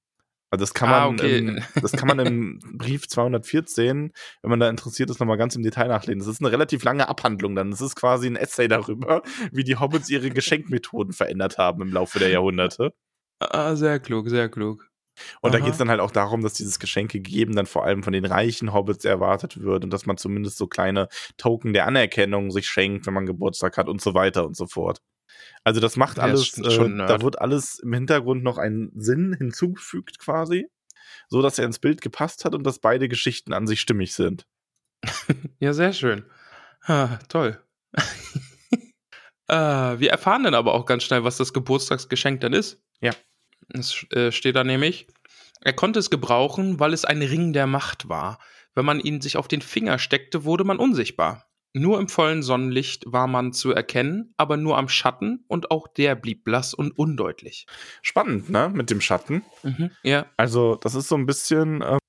Also das kann
Ah,
man,
okay.
im, das kann man im (laughs) Brief 214, wenn man da interessiert ist, nochmal ganz im Detail nachlesen. Das ist eine relativ lange Abhandlung dann. Das ist quasi ein Essay darüber, wie die Hobbits ihre Geschenkmethoden verändert haben im Laufe der Jahrhunderte.
Ah, sehr klug, sehr klug.
Und da
Aha.
geht es dann halt auch darum, dass dieses Geschenke geben dann vor allem von den reichen Hobbits erwartet wird und dass man zumindest so kleine Token der Anerkennung sich schenkt, wenn man Geburtstag hat und so weiter und so fort. Also das macht
Ja,
alles,
schon
äh,
Nerd.
da wird alles im Hintergrund noch ein Sinn hinzugefügt quasi, so dass er ins Bild gepasst hat und dass beide Geschichten an sich stimmig sind. (laughs)
Ja, sehr schön. Ah, toll. (laughs) äh, wir erfahren dann aber auch ganz schnell, was das Geburtstagsgeschenk dann ist.
Ja.
Es äh, steht da nämlich, er konnte es gebrauchen, weil es ein Ring der Macht war. Wenn man ihn sich auf den Finger steckte, wurde man unsichtbar. Nur im vollen Sonnenlicht war man zu erkennen, aber nur am Schatten und auch der blieb blass und undeutlich.
Spannend, ne? Mit dem Schatten.
Mhm. Ja.
Also, das ist so ein bisschen, ähm,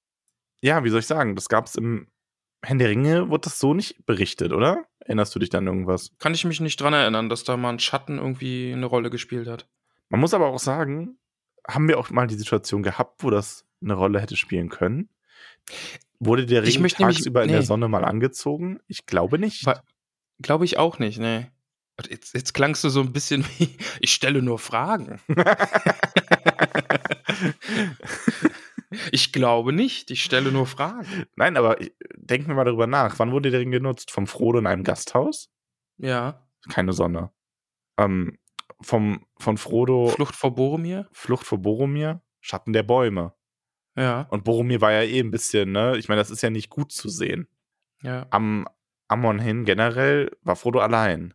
ja, wie soll ich sagen, das gab es im Herrn der Ringe, wurde das so nicht berichtet, oder? Erinnerst du dich dann irgendwas?
Kann ich mich nicht dran erinnern, dass da mal ein Schatten irgendwie eine Rolle gespielt hat.
Man muss aber auch sagen, haben wir auch mal die Situation gehabt, wo das eine Rolle hätte spielen können? Wurde der Ring
möchte nämlich-
tagsüber in der
nee.
Sonne mal angezogen? Ich glaube nicht.
Glaube ich auch nicht, nee. Jetzt, jetzt klangst du so ein bisschen (laughs) wie, ich stelle nur Fragen. (laughs) ich glaube nicht, ich stelle nur Fragen.
Nein, aber denken wir mal darüber nach. Wann wurde der Ring genutzt? Vom Frodo in einem Gasthaus?
Ja.
Keine Sonne. Ähm, vom, von Frodo
Flucht vor Boromir?
Flucht vor Boromir? Schatten der Bäume.
Ja,
Und Boromir war ja eh ein bisschen, ne? Ich meine, das ist ja nicht gut zu sehen.
ja.
Am Ammon hin generell war Frodo allein.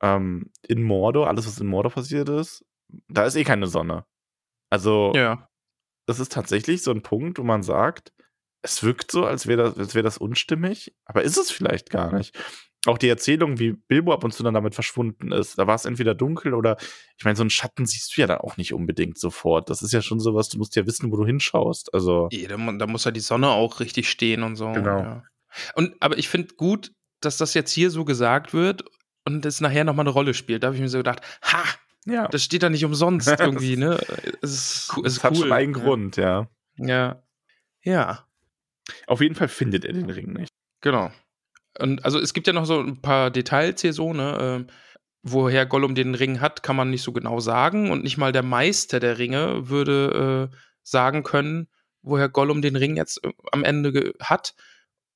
Ähm, in Mordor, alles, was in Mordor passiert ist, da ist eh keine Sonne. Also,
Ja.
das ist tatsächlich so ein Punkt, wo man sagt, es wirkt so, als wäre das, als wär das unstimmig, aber ist es vielleicht gar nicht. Auch die Erzählung, wie Bilbo ab und zu dann damit verschwunden ist, da war es entweder dunkel oder, ich meine, so einen Schatten siehst du ja dann auch nicht unbedingt sofort. Das ist ja schon sowas, du musst ja wissen, wo du hinschaust. Also,
Eh, Da, mu- da muss ja die Sonne auch richtig stehen und so.
Genau.
Ja. Und, aber ich finde gut, dass das jetzt hier so gesagt wird und es nachher nochmal eine Rolle spielt. Da habe ich mir so gedacht, ha,
ja,
das steht da nicht umsonst (laughs) irgendwie, ne? Es ist, es
es
ist
hat
cool.
schon einen Grund, ja.
Ja. Ja,
Auf jeden Fall findet er den Ring nicht.
genau. Und also es gibt ja noch so ein paar Details hier so, ne? ähm, woher Gollum den Ring hat, kann man nicht so genau sagen. Und nicht mal der Meister der Ringe würde äh, sagen können, woher Gollum den Ring jetzt äh, am Ende hat.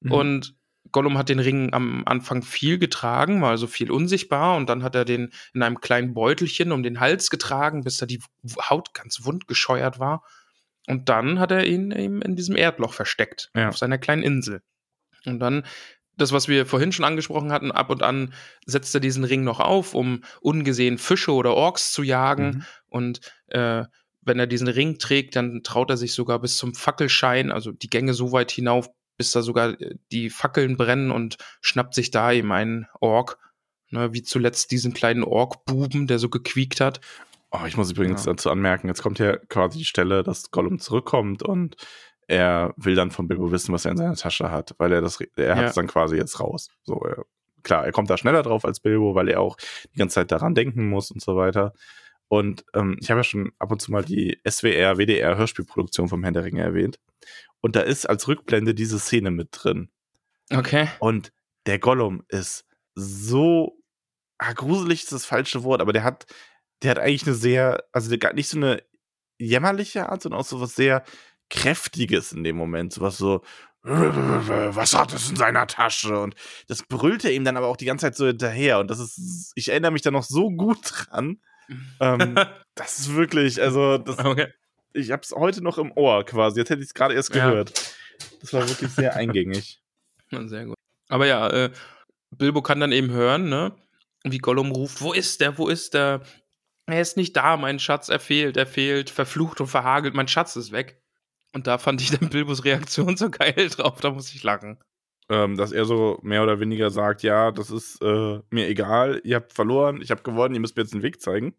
Mhm.
Und Gollum hat den Ring am Anfang viel getragen, war also viel unsichtbar und dann hat er den in einem kleinen Beutelchen um den Hals getragen, bis da die Haut ganz wund gescheuert war. Und dann hat er ihn eben in diesem Erdloch versteckt,
Ja.
auf seiner kleinen Insel. Und dann, das, was wir vorhin schon angesprochen hatten, ab und an setzt er diesen Ring noch auf, um ungesehen Fische oder Orks zu jagen.
Mhm.
Und äh, wenn er diesen Ring trägt, dann traut er sich sogar bis zum Fackelschein, also die Gänge so weit hinauf, bis da sogar äh, die Fackeln brennen und schnappt sich da eben einen Ork. Ne, wie zuletzt diesen kleinen Ork-Buben, der so gequiekt hat.
Oh, ich muss übrigens
Ja.
dazu anmerken, jetzt kommt ja quasi die Stelle, dass Gollum zurückkommt und er will dann von Bilbo wissen, was er in seiner Tasche hat, weil er das, er hat
Ja.
es dann quasi jetzt raus. So, er, klar, er kommt da schneller drauf als Bilbo, weil er auch die ganze Zeit daran denken muss und so weiter. Und ähm, ich habe ja schon ab und zu mal die SWR, WDR Hörspielproduktion vom Herrn der Ringe erwähnt. Und da ist als Rückblende diese Szene mit drin.
Okay.
Und der Gollum ist so ah, gruselig ist das falsche Wort, aber der hat, der hat eigentlich eine sehr, also nicht so eine jämmerliche Art, sondern auch so was sehr kräftiges in dem Moment, sowas so was hat es in seiner Tasche und das brüllt er ihm dann aber auch die ganze Zeit so hinterher und das ist, ich erinnere mich da noch so gut dran. Ähm, (laughs) das ist wirklich, also das,
okay.
ich habe es heute noch im Ohr quasi. Jetzt hätte ich es gerade erst
Ja.
gehört. Das war wirklich sehr (laughs) eingängig.
Ja, Sehr gut. Aber ja, äh, Bilbo kann dann eben hören, ne? Wie Gollum ruft, wo ist der, wo ist der? Er ist nicht da, mein Schatz, er fehlt, er fehlt, verflucht und verhagelt, mein Schatz ist weg. Und da fand ich dann Bilbos Reaktion so geil drauf, da muss ich lachen.
ähm, dass er so mehr oder weniger sagt, ja, das ist äh, mir egal, ihr habt verloren, ich habe gewonnen, ihr müsst mir jetzt den Weg zeigen.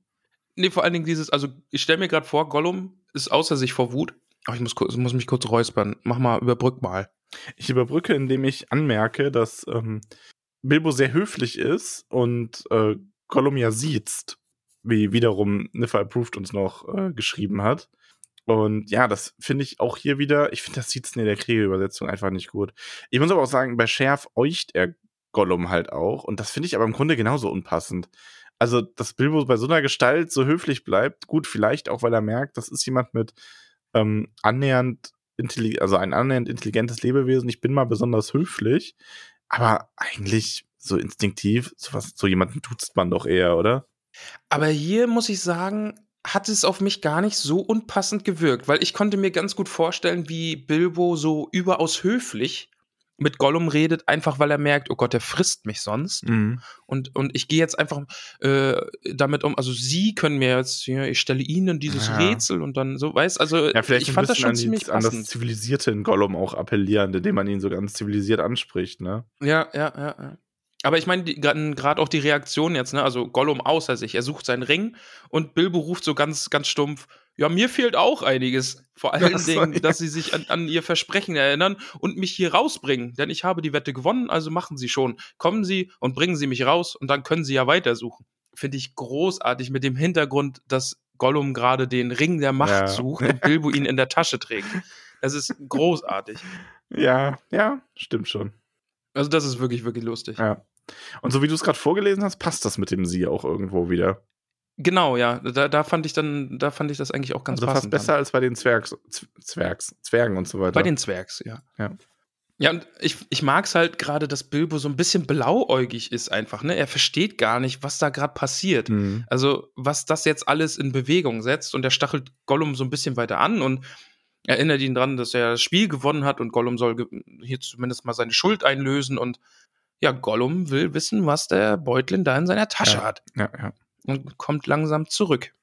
Nee, vor allen Dingen dieses, also ich stelle mir gerade vor, Gollum ist außer sich vor Wut. Aber ich muss, muss mich kurz räuspern. Mach mal, überbrück mal.
Ich überbrücke, indem ich anmerke, dass ähm, Bilbo sehr höflich ist und äh, Gollum ja sieht, wie wiederum Niffer Approved uns noch äh, geschrieben hat. Und ja, das finde ich auch hier wieder, ich finde das Siezen in der Kriegerübersetzung einfach nicht gut. Ich muss aber auch sagen, bei Schärf eucht er Gollum halt auch. Und das finde ich aber im Grunde genauso unpassend. Also, dass Bilbo bei so einer Gestalt so höflich bleibt, gut, vielleicht auch, weil er merkt, das ist jemand mit ähm, annähernd, also ein annähernd intelligentes Lebewesen. Ich bin mal besonders höflich, aber eigentlich so instinktiv, sowas, so jemanden tutst man doch eher, oder?
Aber hier muss ich sagen, hat es auf mich gar nicht so unpassend gewirkt, weil ich konnte mir ganz gut vorstellen, wie Bilbo so überaus höflich mit Gollum redet, einfach weil er merkt, oh Gott, der frisst mich sonst.
Mhm.
Und, und ich gehe jetzt einfach äh, damit um, also sie können mir jetzt, ja, ich stelle ihnen dieses
Ja.
Rätsel und dann so, weißt also
Ja, vielleicht
ich fand das schon
an,
ziemlich
die, an das. Zivilisierte in Gollum auch appellieren, indem man ihn so ganz zivilisiert anspricht, ne?
Ja, ja, ja, ja. Aber ich meine, gerade auch die Reaktion jetzt, ne? Also Gollum außer sich, er sucht seinen Ring und Bilbo ruft so ganz, ganz stumpf: Ja, mir fehlt auch einiges. Vor allen (laughs) das Dingen, dass sie sich an, an, ihr Versprechen erinnern und mich hier rausbringen. Denn ich habe die Wette gewonnen, also machen Sie schon. Kommen Sie und bringen Sie mich raus und dann können Sie ja weitersuchen. Finde ich großartig mit dem Hintergrund, dass Gollum gerade den Ring der Macht ja. sucht und Bilbo ihn in der Tasche trägt. Das ist großartig.
Ja, ja, stimmt schon.
Also das ist wirklich, wirklich lustig.
Ja. Und so wie du es gerade vorgelesen hast, passt das mit dem Sie auch irgendwo wieder.
Genau, ja. Da, da fand ich dann, da fand ich das eigentlich auch ganz
also passend. fast besser dann. als bei den Zwergs, Zwergs, Zwergen und so weiter.
Bei den Zwergs, ja. Ja. Ja, und ich, ich mag es halt gerade, dass Bilbo so ein bisschen blauäugig ist einfach, ne? Er versteht gar nicht, was da gerade passiert. Mhm. Also, was das jetzt alles in Bewegung setzt und er stachelt Gollum so ein bisschen weiter an und erinnert ihn dran, dass er das Spiel gewonnen hat und Gollum soll hier zumindest mal seine Schuld einlösen und ja, Gollum will wissen, was der Beutlin da in seiner Tasche
ja,
hat.
Ja, ja.
Und kommt langsam zurück.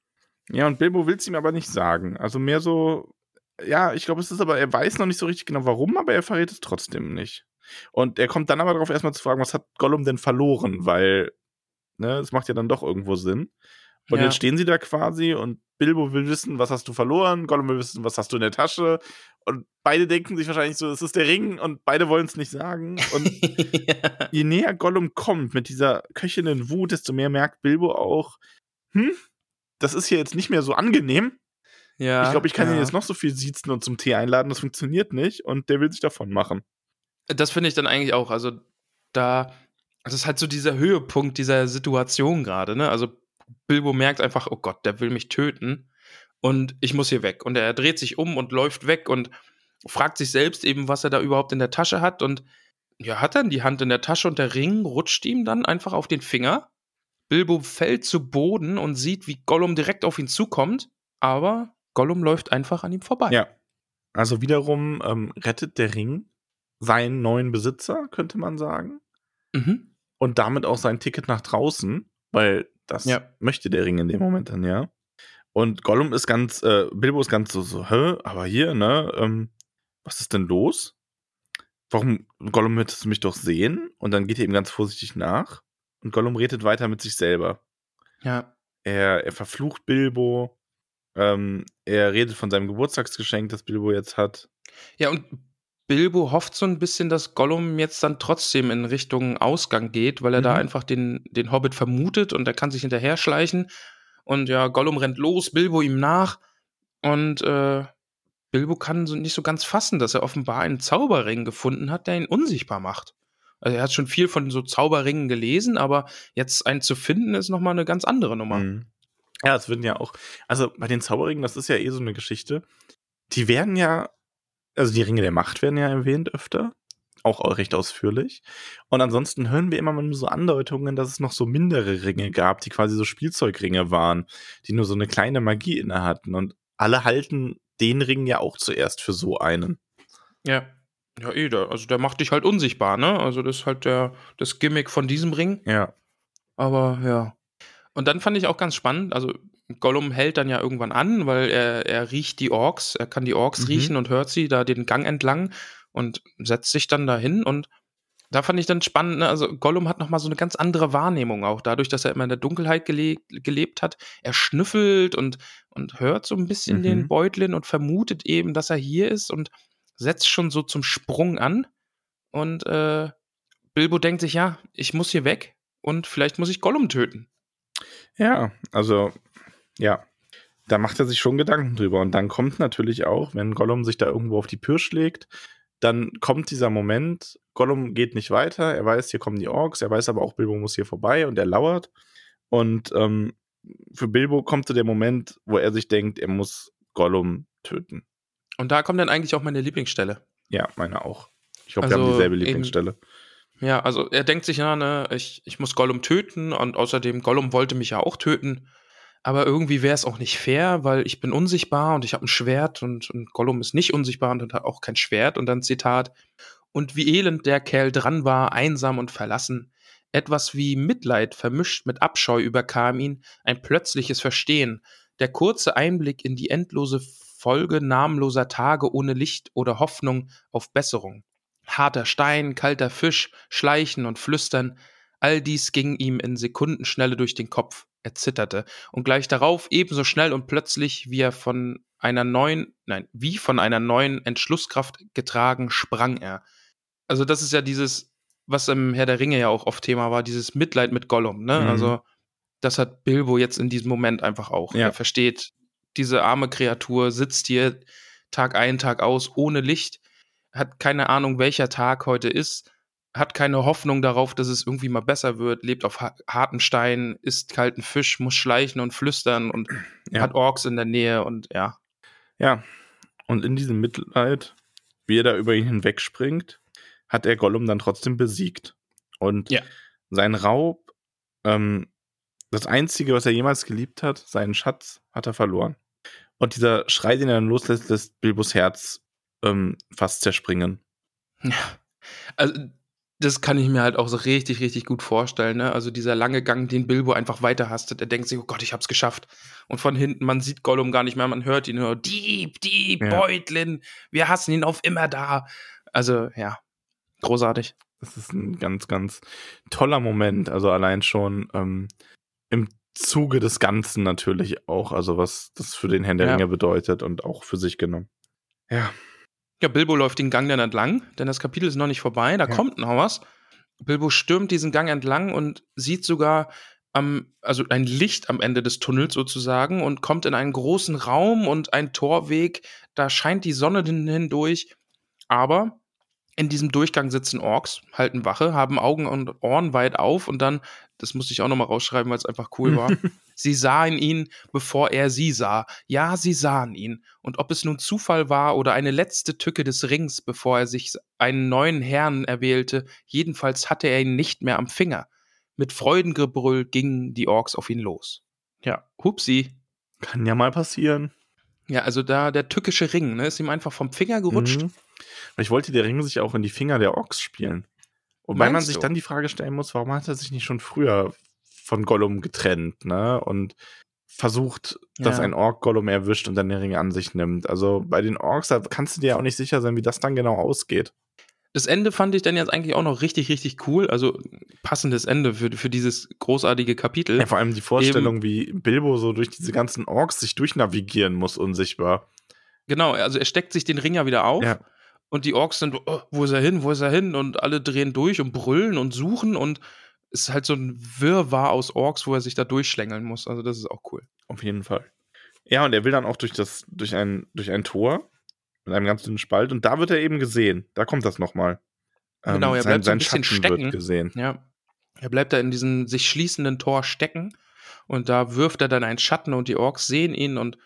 Ja, und Bilbo will es ihm aber nicht sagen. Also mehr so, ja, ich glaube, es ist aber, er weiß noch nicht so richtig genau warum, aber er verrät es trotzdem nicht. Und er kommt dann aber darauf erstmal zu fragen, was hat Gollum denn verloren? Weil, ne, es macht ja dann doch irgendwo Sinn. Und ja. jetzt stehen sie da quasi und Bilbo will wissen, was hast du verloren, Gollum will wissen, was hast du in der Tasche. Und beide denken sich wahrscheinlich so, es ist der Ring und beide wollen es nicht sagen. Und (laughs) ja. je näher Gollum kommt mit dieser köchelnden Wut, desto mehr merkt Bilbo auch, hm, das ist hier jetzt nicht mehr so angenehm. Ja, ich glaube, ich kann ja. ihn jetzt noch so viel siezen und zum Tee einladen, das funktioniert nicht und der will sich davon machen.
Das finde ich dann eigentlich auch. Also da, das ist halt so dieser Höhepunkt dieser Situation gerade, ne? Also Bilbo merkt einfach, oh Gott, der will mich töten und ich muss hier weg. Und er dreht sich um und läuft weg und fragt sich selbst eben, was er da überhaupt in der Tasche hat und ja, hat dann die Hand in der Tasche und der Ring rutscht ihm dann einfach auf den Finger. Bilbo fällt zu Boden und sieht, wie Gollum direkt auf ihn zukommt, aber Gollum läuft einfach an ihm vorbei.
Ja. Also wiederum ähm, rettet der Ring seinen neuen Besitzer, könnte man sagen. Mhm. Und damit auch sein Ticket nach draußen, weil das ja. möchte der Ring in dem Moment dann, ja. Und Gollum ist ganz, äh, Bilbo ist ganz so, so, hä, aber hier, ne, ähm, was ist denn los? Warum, Gollum möchtest du mich doch sehen? Und dann geht er ihm ganz vorsichtig nach. Und Gollum redet weiter mit sich selber.
Ja.
Er, er verflucht Bilbo. Ähm, er redet von seinem Geburtstagsgeschenk, das Bilbo jetzt hat.
Ja, und Bilbo hofft so ein bisschen, dass Gollum jetzt dann trotzdem in Richtung Ausgang geht, weil er mhm. da einfach den, den Hobbit vermutet und er kann sich hinterher schleichen. Und ja, Gollum rennt los, Bilbo ihm nach. Und äh, Bilbo kann so nicht so ganz fassen, dass er offenbar einen Zauberring gefunden hat, der ihn unsichtbar macht. Also er hat schon viel von so Zauberringen gelesen, aber jetzt einen zu finden, ist nochmal eine ganz andere Nummer. Mhm.
Ja, es würden ja auch, also bei den Zauberringen, das ist ja eh so eine Geschichte. Die werden ja also die Ringe der Macht werden ja erwähnt öfter, auch recht ausführlich. Und ansonsten hören wir immer mal nur so Andeutungen, dass es noch so mindere Ringe gab, die quasi so Spielzeugringe waren, die nur so eine kleine Magie inne hatten. Und alle halten den Ring ja auch zuerst für so einen.
Ja. Ja, eh, der, also der macht dich halt unsichtbar, ne? Also das ist halt der, das Gimmick von diesem Ring.
Ja.
Aber ja. Und dann fand ich auch ganz spannend, also Gollum hält dann ja irgendwann an, weil er, er riecht die Orks, er kann die Orks mhm. riechen und hört sie da den Gang entlang und setzt sich dann dahin und da fand ich dann spannend, ne? also Gollum hat nochmal so eine ganz andere Wahrnehmung auch, dadurch, dass er immer in der Dunkelheit gele gelebt hat. Er schnüffelt und, und hört so ein bisschen mhm. den Beutlin und vermutet eben, dass er hier ist und setzt schon so zum Sprung an. Und äh, Bilbo denkt sich, ja, ich muss hier weg und vielleicht muss ich Gollum töten.
Ja, also ja, da macht er sich schon Gedanken drüber. Und dann kommt natürlich auch, wenn Gollum sich da irgendwo auf die Pirsch legt, dann kommt dieser Moment, Gollum geht nicht weiter, er weiß, hier kommen die Orks, er weiß aber auch, Bilbo muss hier vorbei und er lauert. Und ähm, für Bilbo kommt so der Moment, wo er sich denkt, er muss Gollum töten.
Und da kommt dann eigentlich auch meine Lieblingsstelle.
Ja, meine auch. Ich hoffe, also, wir haben dieselbe Lieblingsstelle.
Ja, also er denkt sich, ja, ne, ich, ich muss Gollum töten und außerdem, Gollum wollte mich ja auch töten aber irgendwie wäre es auch nicht fair, weil ich bin unsichtbar und ich habe ein Schwert und, und Gollum ist nicht unsichtbar und hat auch kein Schwert. Und dann Zitat, und wie elend der Kerl dran war, einsam und verlassen. Etwas wie Mitleid vermischt mit Abscheu überkam ihn, ein plötzliches Verstehen, der kurze Einblick in die endlose Folge namenloser Tage ohne Licht oder Hoffnung auf Besserung. Harter Stein, kalter Fisch, Schleichen und Flüstern, All dies ging ihm in Sekundenschnelle durch den Kopf. Er zitterte. Und gleich darauf, ebenso schnell und plötzlich, wie er von einer neuen, nein, wie von einer neuen Entschlusskraft getragen, sprang er. Also, das ist ja dieses, was im Herr der Ringe ja auch oft Thema war, dieses Mitleid mit Gollum, ne?
Mhm.
Also, das hat Bilbo jetzt in diesem Moment einfach auch.
Ja.
Er versteht, diese arme Kreatur sitzt hier Tag ein, Tag aus, ohne Licht, hat keine Ahnung, welcher Tag heute ist, hat keine Hoffnung darauf, dass es irgendwie mal besser wird, lebt auf ha harten Steinen, isst kalten Fisch, muss schleichen und flüstern und (clears throat)
Ja.
hat Orks in der Nähe und ja.
Ja. Und in diesem Mitleid, wie er da über ihn hinwegspringt, hat er Gollum dann trotzdem besiegt. Und
Ja.
sein Raub, ähm, das Einzige, was er jemals geliebt hat, seinen Schatz, hat er verloren. Und dieser Schrei, den er dann loslässt, lässt Bilbos Herz ähm, fast zerspringen.
Also, das kann ich mir halt auch so richtig, richtig gut vorstellen. Ne? Also dieser lange Gang, den Bilbo einfach weiterhastet. Er denkt sich, oh Gott, ich hab's geschafft. Und von hinten, man sieht Gollum gar nicht mehr, man hört ihn nur, Dieb, Dieb,
Ja.
Beutlin, wir hassen ihn auf immer da. Also, ja, großartig.
Das ist ein ganz, ganz toller Moment. Also allein schon ähm, im Zuge des Ganzen natürlich auch. Also was das für den Herrn der
Ja.
Ringe bedeutet und auch für sich genommen. Ja.
Ja, Bilbo läuft den Gang dann entlang, denn das Kapitel ist noch nicht vorbei, da
Ja.
kommt noch was. Bilbo stürmt diesen Gang entlang und sieht sogar am, also ein Licht am Ende des Tunnels sozusagen und kommt in einen großen Raum und ein Torweg, da scheint die Sonne hin- hindurch. Aber in diesem Durchgang sitzen Orks, halten Wache, haben Augen und Ohren weit auf und dann, das musste ich auch nochmal rausschreiben, weil es einfach cool war, (laughs) sie sahen ihn, bevor er sie sah. Ja, sie sahen ihn. Und ob es nun Zufall war oder eine letzte Tücke des Rings, bevor er sich einen neuen Herrn erwählte, jedenfalls hatte er ihn nicht mehr am Finger. Mit Freudengebrüll gingen die Orks auf ihn los. Ja, hupsi.
Kann ja mal passieren.
Ja, also da der tückische Ring, ne, ist ihm einfach vom Finger gerutscht.
Mhm. Ich wollte der Ring sich auch in die Finger der Orks spielen. Und weil man sich
du?
dann die Frage stellen muss, warum hat er sich nicht schon früher von Gollum getrennt, ne? Und versucht, dass
Ja.
ein Ork Gollum erwischt und dann den Ring an sich nimmt. Also bei den Orks, da kannst du dir ja auch nicht sicher sein, wie das dann genau ausgeht.
Das Ende fand ich dann jetzt eigentlich auch noch richtig, richtig cool. Also passendes Ende für, für dieses großartige Kapitel.
Ja, vor allem die Vorstellung, wie Bilbo so durch diese ganzen Orks sich durchnavigieren muss, unsichtbar.
Genau, also er steckt sich den Ring ja wieder auf
Ja.
und die Orks sind, oh, wo ist er hin, wo ist er hin? Und alle drehen durch und brüllen und suchen und es ist halt so ein Wirrwarr aus Orks, wo er sich da durchschlängeln muss. Also das ist auch cool.
Auf jeden Fall. Ja, und er will dann auch durch das, durch ein, durch ein Tor mit einem ganz dünnen Spalt und da wird er eben gesehen. Da kommt das nochmal.
Genau, er bleibt so ein bisschen stecken.
wird gesehen.
Ja. Er bleibt da in diesem sich schließenden Tor stecken und da wirft er dann einen Schatten und die Orks sehen ihn und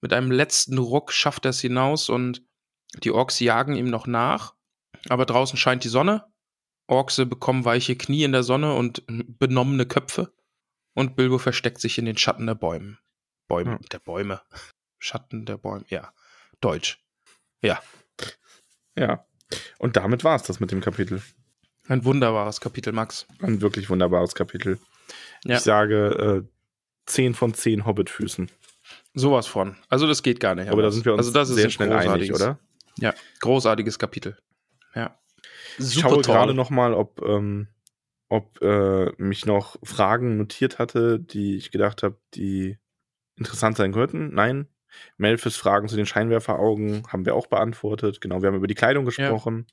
mit einem letzten Ruck schafft er es hinaus und die Orks jagen ihm noch nach. Aber draußen scheint die Sonne. Orkse bekommen weiche Knie in der Sonne und benommene Köpfe. Und Bilbo versteckt sich in den Schatten der Bäume. Bäume,
Ja.
der Bäume. Schatten der Bäume, ja. Deutsch. Ja.
Ja. Und damit war es das mit dem Kapitel.
Ein wunderbares Kapitel, Max.
Ein wirklich wunderbares Kapitel.
Ja.
Ich sage äh, 10 von 10 Hobbitfüßen.
Sowas von. Also das geht gar nicht.
Aber da
anders.
sind wir uns
also das ist
sehr
ein
schnell einig, oder?
Ja, großartiges Kapitel. Ja.
Ich schaue gerade noch mal, ob, ähm, ob äh, mich noch Fragen notiert hatte, die ich gedacht habe, die interessant sein könnten. Nein. Melfis Fragen zu den Scheinwerferaugen haben wir auch beantwortet. Genau, wir haben über die Kleidung gesprochen.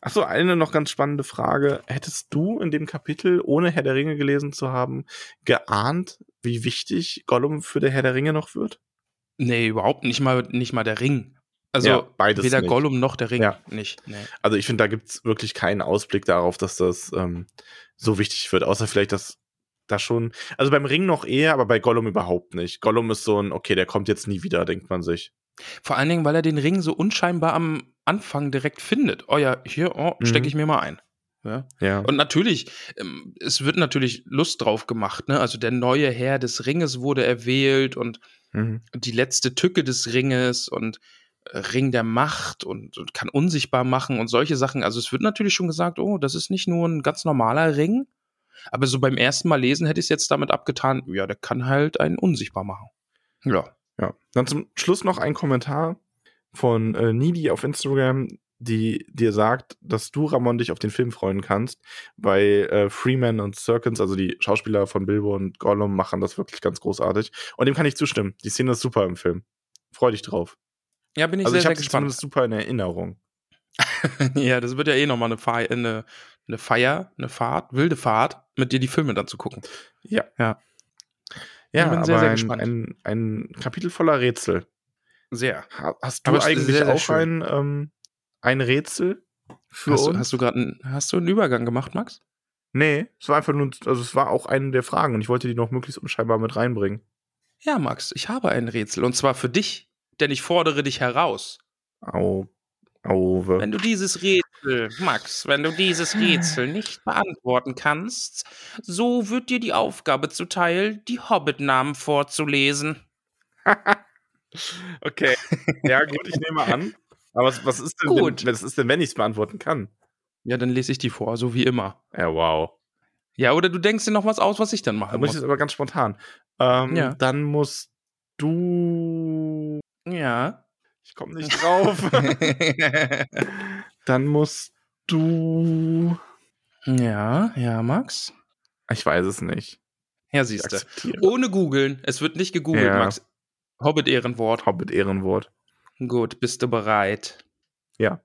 Ach so, eine noch ganz spannende Frage. Hättest du in dem Kapitel, ohne Herr der Ringe gelesen zu haben, geahnt, wie wichtig Gollum für der Herr der Ringe noch wird?
Nee, überhaupt nicht mal, nicht mal der Ring. Also
Ja, beides
weder
nicht.
Gollum noch der Ring.
Ja.
Nicht. Nee.
Also ich finde, da gibt's wirklich keinen Ausblick darauf, dass das ähm, so wichtig wird, außer vielleicht, dass da schon, also beim Ring noch eher, aber bei Gollum überhaupt nicht. Gollum ist so ein, okay, der kommt jetzt nie wieder, denkt man sich.
Vor allen Dingen, weil er den Ring so unscheinbar am Anfang direkt findet. Oh ja, hier, oh,
Mhm.
stecke ich mir mal ein. Ja.
Ja.
Und natürlich, ähm, es wird natürlich Lust drauf gemacht, ne? Also der neue Herr des Ringes wurde erwählt und
Mhm.
die letzte Tücke des Ringes und äh, Ring der Macht und, und kann unsichtbar machen und solche Sachen. Also es wird natürlich schon gesagt, oh, das ist nicht nur ein ganz normaler Ring. Aber so beim ersten Mal lesen hätte ich es jetzt damit abgetan, ja, der kann halt einen unsichtbar machen. Ja.
Ja. Dann zum Schluss noch ein Kommentar von äh, Needy auf Instagram. die dir sagt, dass du, Ramon, dich auf den Film freuen kannst, weil äh, Freeman und Serkins, also die Schauspieler von Bilbo und Gollum, machen das wirklich ganz großartig. Und dem kann ich zustimmen. Die Szene ist super im Film. Freu dich drauf.
Ja, bin ich
also
sehr,
ich
sehr
habe
gespannt.
zumindest super in Erinnerung. (laughs)
ja, das wird ja eh nochmal eine, eine, eine Feier, eine Fahrt, wilde Fahrt, mit dir die Filme dann zu gucken.
Ja.
Ja.
Ja,
Ich bin
aber
sehr, sehr
ein,
gespannt.
ein, ein Kapitel voller Rätsel.
Sehr.
Ha- Hast du
Aber
eigentlich
sehr, sehr
auch
schön.
ein, ähm, ein Rätsel für
Hast du,
uns?
hast du gerade einen, hast du einen Übergang gemacht, Max?
nee, es war einfach nur, also es war auch eine der Fragen und ich wollte die noch möglichst unscheinbar mit reinbringen.
Ja, Max, ich habe ein Rätsel und zwar für dich, denn ich fordere dich heraus.
Au, auwe.
Wenn du dieses Rätsel, Max, wenn du dieses Rätsel nicht beantworten kannst, so wird dir die Aufgabe zuteil, die Hobbit-Namen vorzulesen. (laughs)
okay. Ja, gut, ich nehme an. Aber was, was ist denn,
Gut.
Wenn, was ist denn, wenn ich es beantworten kann?
Ja, dann lese ich die vor, so wie immer.
Ja, wow.
Ja, oder du denkst dir noch was aus, was ich dann
Da
machen
muss ich jetzt aber ganz spontan. Ähm,
Ja.
Dann musst du.
Ja.
Ich komme nicht drauf. (laughs) (laughs) dann musst du.
ja, ja, Max.
Ich weiß es nicht.
Ja,
Ich
siehst du. Ohne googeln. Es wird nicht gegoogelt,
Ja.
Max. Hobbit-Ehrenwort.
Hobbit Ehrenwort.
Gut, bist du bereit?
Ja.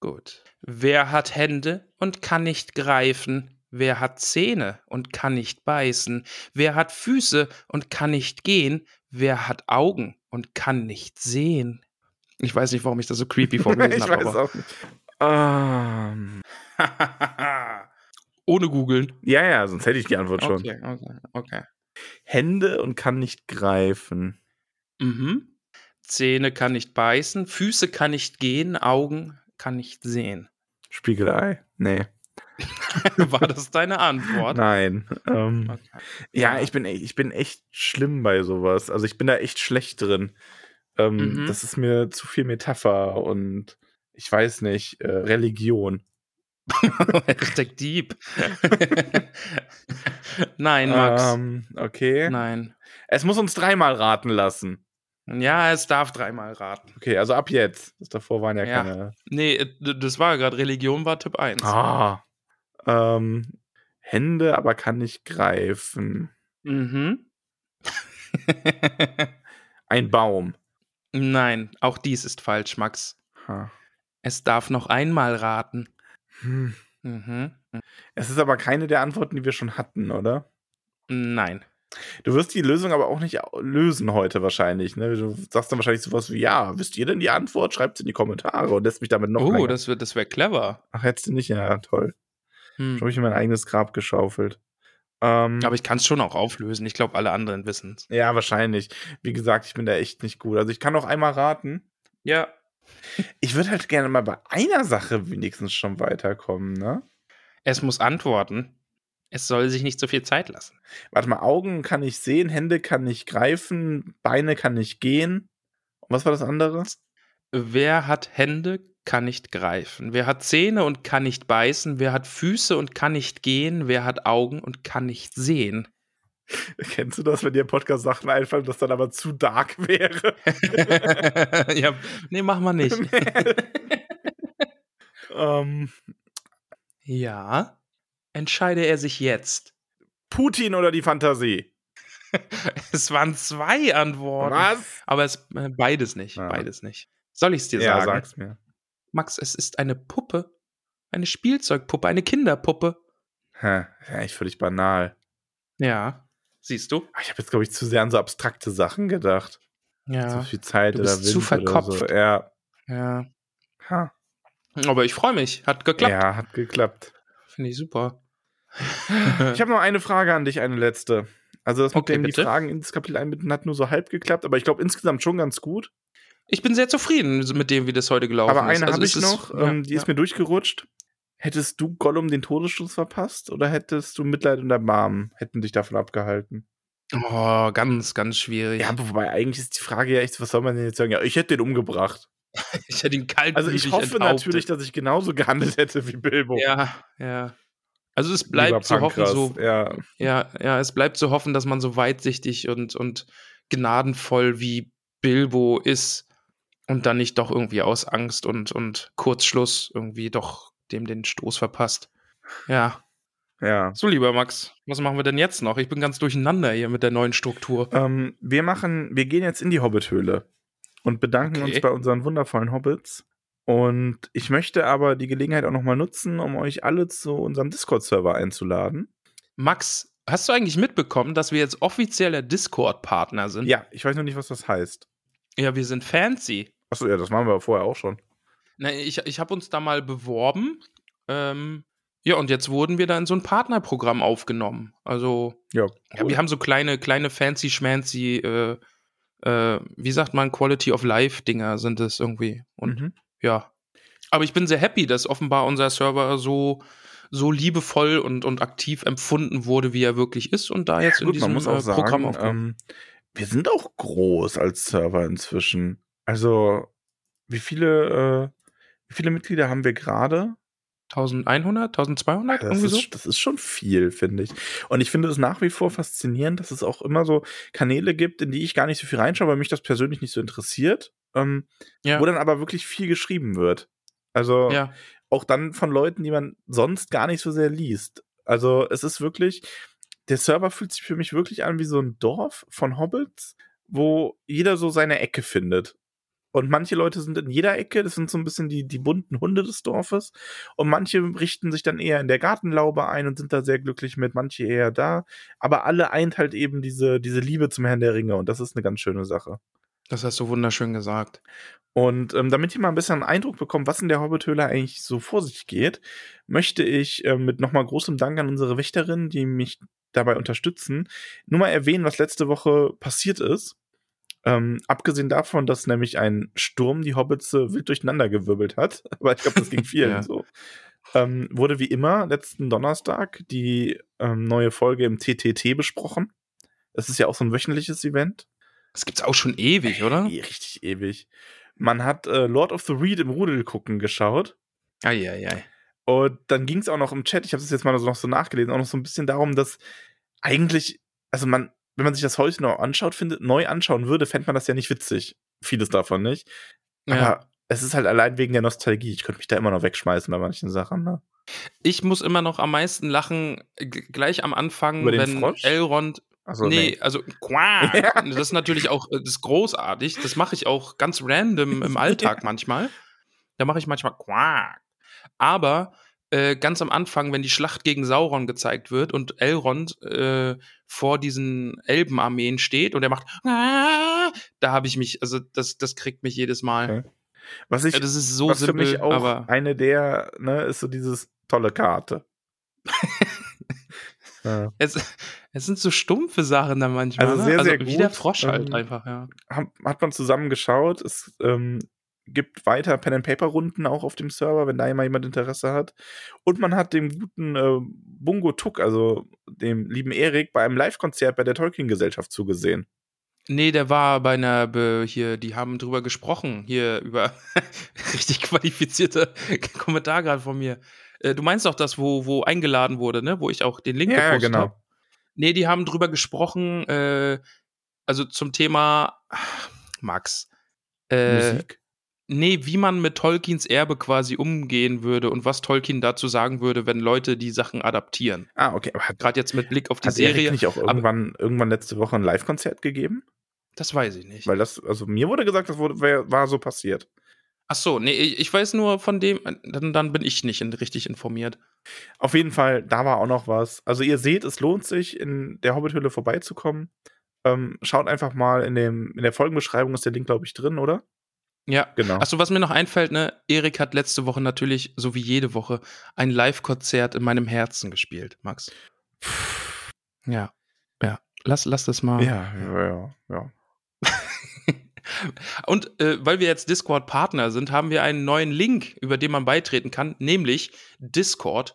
Gut. Wer hat Hände und kann nicht greifen? Wer hat Zähne und kann nicht beißen? Wer hat Füße und kann nicht gehen? Wer hat Augen und kann nicht sehen? Ich weiß nicht, warum ich das so creepy (laughs)
ich
habe,
weiß
aber.
auch nicht. Ähm, (laughs)
Ohne googeln.
ja, ja, sonst hätte ich die Antwort schon.
Okay, okay, okay.
Hände und kann nicht greifen.
Mhm. Zähne kann nicht beißen, Füße kann nicht gehen, Augen kann nicht sehen.
Spiegelei. Nee. (laughs)
War das deine Antwort?
Nein. Ähm,
Okay.
ja, ich bin, e- ich bin echt schlimm bei sowas. Also ich bin da echt schlecht drin. Ähm,
Mhm.
Das ist mir zu viel Metapher und ich weiß nicht, äh, Religion. (laughs)
Hashtag Dieb. (laughs) Nein, Max.
Ähm, okay.
Nein.
Es muss uns dreimal raten lassen.
Ja, es darf dreimal raten.
Okay, also ab jetzt. Das davor waren ja,
Ja.
keine.
Nee, äh, das war gerade Religion, war Tipp 1.
Ah. Ähm, Hände, aber kann nicht greifen.
Mhm. (laughs)
Ein Baum.
Nein, auch dies ist falsch, Max.
Ha.
Es darf noch einmal raten.
Hm.
Mhm.
Es ist aber keine der Antworten, die wir schon hatten, oder?
Nein.
Du wirst die Lösung aber auch nicht lösen heute wahrscheinlich. Ne? Du sagst dann wahrscheinlich sowas wie, ja, wisst ihr denn die Antwort? Schreibt in die Kommentare und lässt mich damit noch
oh,
länger.
das, wird- das wäre clever.
Ach, hättest du nicht? Ja, toll.
Hm.
Schon habe ich mir mein eigenes Grab geschaufelt. Ähm,
Aber ich kann es schon auch auflösen. Ich glaube, alle anderen wissen es.
ja, wahrscheinlich. Wie gesagt, ich bin da echt nicht gut. Also ich kann noch einmal raten.
Ja.
Ich würde halt gerne mal bei einer Sache wenigstens schon weiterkommen, ne?
Es muss antworten. Es soll sich nicht so viel Zeit lassen.
Warte mal, Augen kann ich sehen, Hände kann ich greifen, Beine kann ich gehen. Und was war das andere?
Wer hat Hände, kann nicht greifen. Wer hat Zähne und kann nicht beißen. Wer hat Füße und kann nicht gehen. Wer hat Augen und kann nicht sehen. (laughs)
Kennst du das, wenn dir Podcast Sachen einfallen, das dann aber zu dark wäre? (laughs)
ja, nee, mach mal nicht. (laughs)
ähm,
ja. Entscheide er sich jetzt.
Putin oder die Fantasie?
Es waren zwei Antworten.
Was?
Aber es äh, beides nicht.
Ja.
Beides nicht. Soll ich es dir
Ja,
sagen?
sag's mir.
Max, es ist eine Puppe. Eine Spielzeugpuppe, eine Kinderpuppe.
Hä, ja, echt völlig banal.
Ja. Siehst du?
Ah, Ich habe jetzt, glaube ich, zu sehr an so abstrakte Sachen gedacht.
Ja.
So viel Zeit
Du
oder
bist zu
Wind oder so.
verkopft.
Ja.
Ja.
Ha.
Aber ich freue mich. Hat geklappt.
ja, hat geklappt.
Finde ich super. (laughs)
Ich habe noch eine Frage an dich, eine letzte. Also das mit
Okay,
dem die. Fragen ins Kapitel einbinden hat nur so halb geklappt, aber ich glaube insgesamt schon ganz gut.
Ich bin sehr zufrieden mit dem, wie das heute gelaufen
aber
ist.
eine
Also
habe ich noch,
ja,
ähm, die
ja.
ist mir durchgerutscht. Hättest du Gollum den Todesstoß verpasst oder hättest du Mitleid und Erbarmen hätten dich davon abgehalten?
Oh, ganz, ganz schwierig.
Ja, wobei eigentlich ist die Frage ja echt, was soll man denn jetzt sagen? Ja, ich hätte den umgebracht. (laughs)
ich hätte ihn kalt
Also ich hoffe natürlich, dass ich genauso gehandelt hätte wie Bilbo.
Ja, ja. Also es bleibt zu hoffen, so,
Ja.
ja, ja, es bleibt zu hoffen, dass man so weitsichtig und, und gnadenvoll wie Bilbo ist und dann nicht doch irgendwie aus Angst und, und Kurzschluss irgendwie doch dem den Stoß verpasst. Ja.
Ja.
So, lieber Max, was machen wir denn jetzt noch? Ich bin ganz durcheinander hier mit der neuen Struktur.
Ähm, wir machen, wir gehen jetzt in die Hobbit-Höhle und bedanken
Okay.
uns bei unseren wundervollen Hobbits. Und ich möchte aber die Gelegenheit auch nochmal nutzen, um euch alle zu unserem Discord-Server einzuladen.
Max, hast du eigentlich mitbekommen, dass wir jetzt offizieller Discord-Partner sind?
Ja, ich weiß nur nicht, was das heißt.
Ja, wir sind fancy.
Achso, ja, das machen wir vorher auch schon.
Na, ich ich habe uns da mal beworben. Ähm, ja, und jetzt wurden wir da in so ein Partnerprogramm aufgenommen. Also,
Ja,
ja, wir haben so kleine, kleine fancy schmancy, äh, äh, wie sagt man, Quality of Life-Dinger sind es irgendwie. Und
Mhm.
ja. Aber ich bin sehr happy, dass offenbar unser Server so, so liebevoll und, und aktiv empfunden wurde, wie er wirklich ist und da jetzt in
Gut,
diesem
man muss auch
äh, Programm
sagen,
aufgenommen.
ähm, wir sind auch groß als Server inzwischen. Also, wie viele, äh, wie viele Mitglieder haben wir gerade?
1100, 1200,
Das
irgendwie so?
ist, das ist schon viel, finde ich. Und ich finde es nach wie vor faszinierend, dass es auch immer so Kanäle gibt, in die ich gar nicht so viel reinschaue, weil mich das persönlich nicht so interessiert, ähm,
Ja.
wo dann aber wirklich viel geschrieben wird. Also
Ja.
auch dann von Leuten, die man sonst gar nicht so sehr liest. Also es ist wirklich, der Server fühlt sich für mich wirklich an wie so ein Dorf von Hobbits, wo jeder so seine Ecke findet. Und manche Leute sind in jeder Ecke, das sind so ein bisschen die, die bunten Hunde des Dorfes. Und manche richten sich dann eher in der Gartenlaube ein und sind da sehr glücklich mit, manche eher da. Aber alle eint halt eben diese, diese Liebe zum Herrn der Ringe und das ist eine ganz schöne Sache.
Das hast du wunderschön gesagt.
Und ähm, damit ihr mal ein bisschen einen Eindruck bekommt, was in der Hobbithöhle eigentlich so vor sich geht, möchte ich ähm, mit nochmal großem Dank an unsere Wächterinnen, die mich dabei unterstützen, nur mal erwähnen, was letzte Woche passiert ist. Ähm, abgesehen davon, dass nämlich ein Sturm die Hobbits äh, wild durcheinandergewirbelt hat, (laughs) aber ich glaube, das ging vielen (laughs)
Ja.
so, ähm, wurde wie immer letzten Donnerstag die ähm, neue Folge im TTT besprochen. Das ist ja auch so ein wöchentliches Event.
Das gibt's auch schon ewig, oder?
Eh, Richtig ewig. Man hat äh, Lord of the Reed im Rudel gucken geschaut.
Eieiei.
Und dann ging es auch noch im Chat, ich habe es jetzt mal so noch so nachgelesen, auch noch so ein bisschen darum, dass eigentlich, also man, wenn man sich das heute noch anschaut, findet, neu anschauen würde, fände man das ja nicht witzig. Vieles davon nicht. Aber
Ja.
es ist halt allein wegen der Nostalgie. Ich könnte mich da immer noch wegschmeißen bei manchen Sachen. Ne?
Ich muss immer noch am meisten lachen, gleich am Anfang,
Über den
wenn
Frosch?
Elrond.
Also,
nee, also (laughs) quack.
Ja.
Das ist natürlich auch, äh, das ist großartig. Das mache ich auch ganz random im (laughs) Alltag manchmal. Da mache ich manchmal quack. Aber äh, ganz am Anfang, wenn die Schlacht gegen Sauron gezeigt wird und Elrond äh, vor diesen Elbenarmeen steht und er macht, da habe ich mich, also das, das kriegt mich jedes Mal.
Okay. Was ich,
Ja, das ist so
was für
simpel,
mich auch
aber
eine der, ne, ist so dieses tolle Karte. (laughs) ja.
es, es sind so stumpfe Sachen da manchmal.
Also
ne?
sehr,
also
sehr
wie der
gut.
Frosch halt
Ähm,
einfach, ja.
hat, hat man zusammen geschaut. Es ähm, gibt weiter Pen and Paper Runden auch auf dem Server, wenn da mal jemand Interesse hat. Und man hat dem guten äh, Bungo Tuck, also dem lieben Erik, bei einem Live-Konzert bei der Tolkien Gesellschaft zugesehen.
Nee, der war bei einer, Be hier, die haben drüber gesprochen, hier über (laughs) richtig qualifizierter (laughs) Kommentar gerade von mir. Äh, du meinst doch das, wo, wo eingeladen wurde, ne? Wo ich auch den Link
Ja, ja,
gepostet
genau.
hab? Nee, die haben drüber gesprochen, äh, also zum Thema Max. Äh,
Musik.
Nee, wie man mit Tolkiens Erbe quasi umgehen würde und was Tolkien dazu sagen würde, wenn Leute die Sachen adaptieren.
Ah, okay. Aber hat,
Gerade jetzt mit Blick auf die
hat
Serie.
nicht auch irgendwann, irgendwann letzte Woche ein Live-Konzert gegeben?
Das weiß ich nicht.
Weil das, also mir wurde gesagt, das wurde, wär, war so passiert.
Ach so, nee, ich weiß nur von dem, dann, dann bin ich nicht in, richtig informiert.
Auf jeden Fall, da war auch noch was. Also ihr seht, es lohnt sich, in der Hobbithöhle vorbeizukommen. Ähm, schaut einfach mal in, dem, in der Folgenbeschreibung ist der Link, glaube ich, drin, oder?
Ja.
Genau.
Achso, was mir noch einfällt, ne, Erik hat letzte Woche natürlich, so wie jede Woche, ein Live-Konzert in meinem Herzen gespielt, Max. Ja. Ja. Lass, lass das mal.
Ja, ja, ja, ja. (laughs)
Und äh, weil wir jetzt Discord-Partner sind, haben wir einen neuen Link, über den man beitreten kann, nämlich discord.gg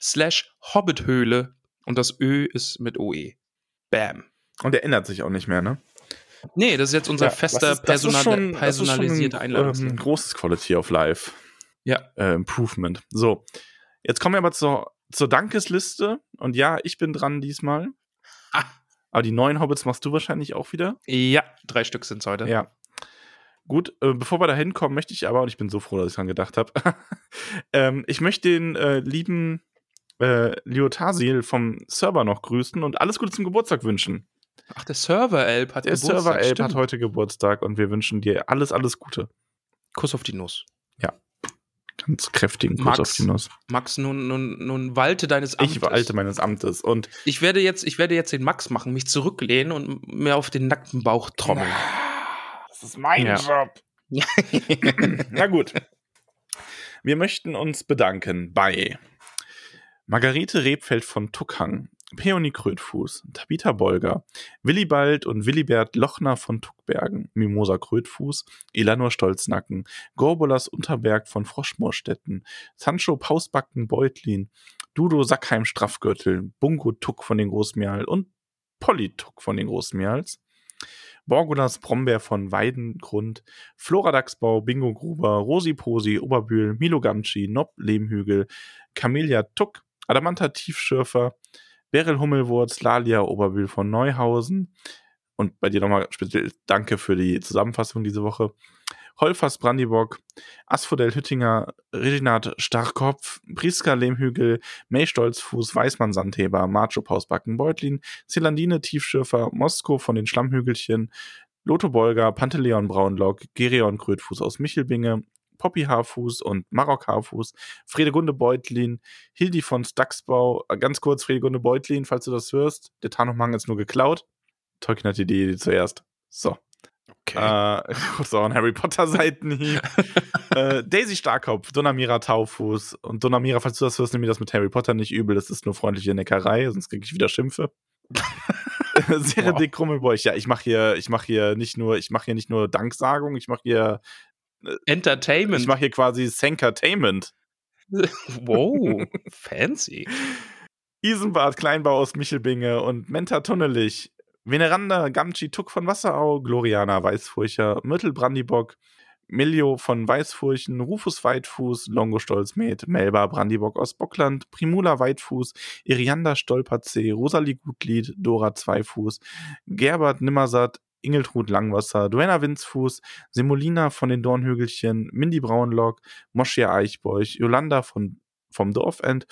slash hobbithöhle und das Ö ist mit OE. Bam.
Und der ändert sich auch nicht mehr, ne?
Nee, das ist jetzt unser
Ja,
fester,
ist-
personal
schon-
personalisierter
ein,
Einladungslink.
Ähm, großes Quality of Life.
Ja.
Äh, Improvement. So, jetzt kommen wir aber zur, zur Dankesliste. Und ja, ich bin dran diesmal.
Ah.
Aber die neuen Hobbits machst du wahrscheinlich auch wieder.
Ja, drei Stück sind es heute.
Ja. Gut, äh, bevor wir da hinkommen, möchte ich aber, und ich bin so froh, dass ich dran gedacht habe, (laughs) ähm, ich möchte den äh, lieben äh, Liotasil vom Server noch grüßen und alles Gute zum Geburtstag wünschen.
Ach, der Server-Elb hat
Der
Geburtstag.
Server-Elb hat
stimmt.
heute Geburtstag und wir wünschen dir alles, alles Gute.
Kuss auf die Nuss.
Ganz kräftigen Kuss
Max,
auf die Nuss.
Max, nun, nun, nun walte deines Amtes.
Ich walte meines Amtes und
Ich werde jetzt, ich werde jetzt den Max machen, mich zurücklehnen und mir auf den nackten Bauch trommeln.
das ist mein
Ja.
Job. (laughs) Na gut. Wir möchten uns bedanken bei Margarete Rebfeld von Tuckhang, Peony Krötfuß, Tabitha Bolger, Willibald und Willibert Lochner von Tuckbergen, Mimosa Krötfuß, Elanor Stolznacken, Gorbolas Unterberg von Froschmoorstetten, Sancho Pausbacken Beutlin, Dudo Sackheim Straffgürtel, Bungo Tuck von den Großmial und Polly Tuck von den Großmials. Borgulas Brombeer von Weidengrund, Floradaxbau, Bingo Gruber, Rosi Posi, Oberbühl, Milo Gamci, Nob Lehmhügel, Camellia Tuck, Adamanta Tiefschürfer, Beryl Hummelwurz, Lalia Oberbühl von Neuhausen und bei dir nochmal speziell Danke für die Zusammenfassung diese Woche. Holfers Brandibock, Asphodel Hüttinger, Reginat Starkopf, Priska Lehmhügel, May Stolzfuß, Weißmann Sandheber, Macho Pausbacken Beutlin, Zelandine Tiefschürfer, Mosko von den Schlammhügelchen, Lotho Bolger, Panteleon Braunlock, Gerion Krötfuß aus Michelbinge, Poppy Haarfuß und Marok Haarfuß, Fredegunde Beutlin, Hildi von Staxbau, äh, ganz kurz Fredegunde Beutlin, falls du das hörst, der Tarnumhang ist nur geklaut. Tolkien hat die Idee zuerst. So.
Okay.
Äh, (laughs) auch ein Harry Potter Seitenhieb. (laughs) äh, Daisy Starkopf, Donamira Taufuß und Donamira, falls du das hörst, nimm mir das mit Harry Potter nicht übel, das ist nur freundliche Neckerei, sonst krieg ich wieder Schimpfe. (laughs) Sehr
Wow.
dick Krummelbeuch. Ja, ich mache hier, ich mache hier nicht nur, ich mache hier nicht nur Danksagung, ich mache hier,
Entertainment.
ich mache hier quasi Sankertainment. (laughs)
wow, fancy.
Isenbart Kleinbau aus Michelbinge und Menta Tunnelich, Veneranda Gamci Tuck von Wasserau, Gloriana Weißfurcher, Myrtle Brandibock, Miljo von Weißfurchen, Rufus Weitfuß, Longo Stolzmet, Melba Brandibock aus Bockland, Primula Weitfuß, Irianda Stolperzee, Rosalie Gutlied, Dora Zweifuß, Gerbert Nimmersatt, Ingeltrud Langwasser, Duenna Winzfuß, Semolina von den Dornhügelchen, Mindy Braunlock, Moschia Eichbeuch, Jolanda von, vom Dorfend,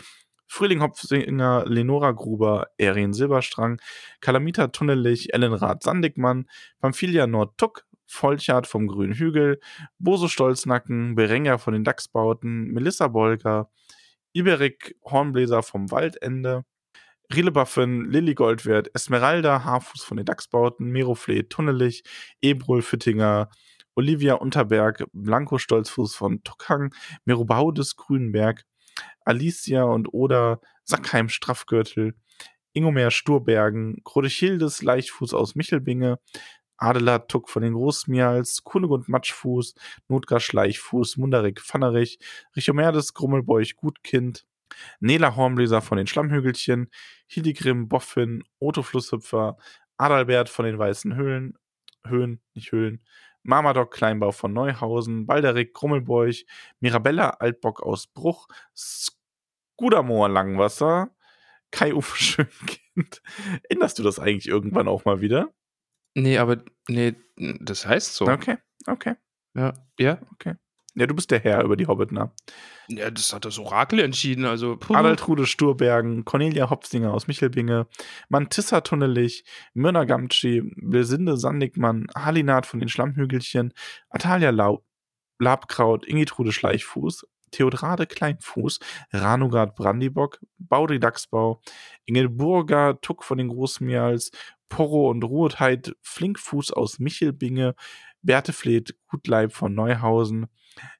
Frühling Hopfsinger, Lenora Gruber, Erin Silberstrang, Kalamita Tunnelich, Ellenrath Sandigmann, Pamphilia Nordtuck, Volchard vom Grünen Hügel, Boso Stolznacken, Berenger von den Dachsbauten, Melissa Bolger, Iberik Hornbläser vom Waldende, Rillebuffen, Lilly Goldwert, Esmeralda, Haarfuß von den Dachsbauten, Merofleet Tunnelich, Ebrul Füttinger, Olivia Unterberg, Blanco Stolzfuß von Tuckhang, Merobaudes Grünberg, Alicia und Oda Sackheim Straffgürtel, Ingomer Sturbergen, Krodechildes Leichtfuß aus Michelbinge, Adelard Tuck von den Großmials, Kunegund Matschfuß, Notgar Schleichfuß, Mundarik Pfannerich, Richomerdes Grummelbeuch Gutkind, Nela Hornbläser von den Schlammhügelchen, Hildigrim Boffin, Otto Flusshüpfer, Adalbert von den Weißen Höhlen, Höhen, nicht Höhlen, Marmadoc Kleinbau von Neuhausen, Balderik Grummelbeuch, Mirabella Altbock aus Bruch, Skudamoor Langwasser, Kai-Uwe (laughs) Schönkind. Änderst du das eigentlich irgendwann auch mal wieder?
Nee, aber nee, das heißt so.
Okay, okay.
Ja, ja.
Ja, du bist der Herr über die Hobbitner.
Ja, das hat das Orakel entschieden. Also, puh.
Adaltrude Sturbergen, Cornelia Hopfsinger aus Michelbinge, Mantissa Tunnelich, Myrna Gamci, Blesinde Sandigmann, Halinat von den Schlammhügelchen, Atalia Lau Labkraut, Ingitrude Schleichfuß, Theodrade Kleinfuß, Ranugard Brandibock, Baudi Dachsbau, Ingelburger Tuck von den Großmials, Porro und Ruhetheit Flinkfuß aus Michelbinge, Bertefleth Gutleib von Neuhausen,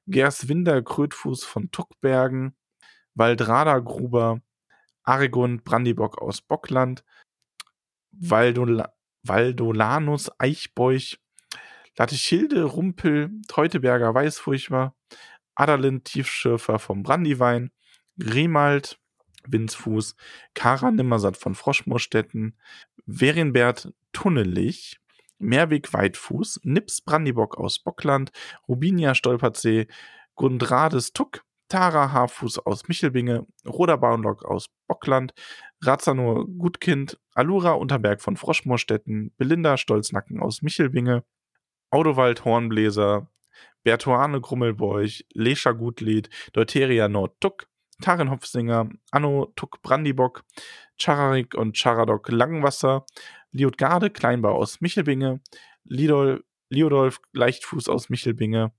Gerswinder Krötfuß von Tuckbergen, Waldrada Gruber, Aregund Brandibock aus Bockland, Valdola Valdolanus Eichbeuch, Lattichilde Rumpel, Teuteberger Weißfurcher, Adalind Tiefschürfer vom Brandiwein, Grimald Winzfuß, Kara Nimmersatt von Froschmoorstetten, Werinbert Tunnelich, Meerweg Weitfuß, Nips Brandibock aus Bockland, Rubinia Stolperzee, Gundrades Tuck, Tara Haarfuß aus Michelbinge, Roda Baunlock aus Bockland, Razanur Gutkind, Alura Unterberg von Froschmoorstetten, Belinda Stolznacken aus Michelbinge, Audowald Hornbläser, Bertuane Grummelbeuch, Lescha Gutlied, Deuteria Nordtuck, Tarin Hopfsinger, Anno Tuck Brandibock, Chararik und Charadok Langwasser, Liotgarde Kleinbau aus Michelbinge, Lidol, Liodolf Leichtfuß aus Michelbinge,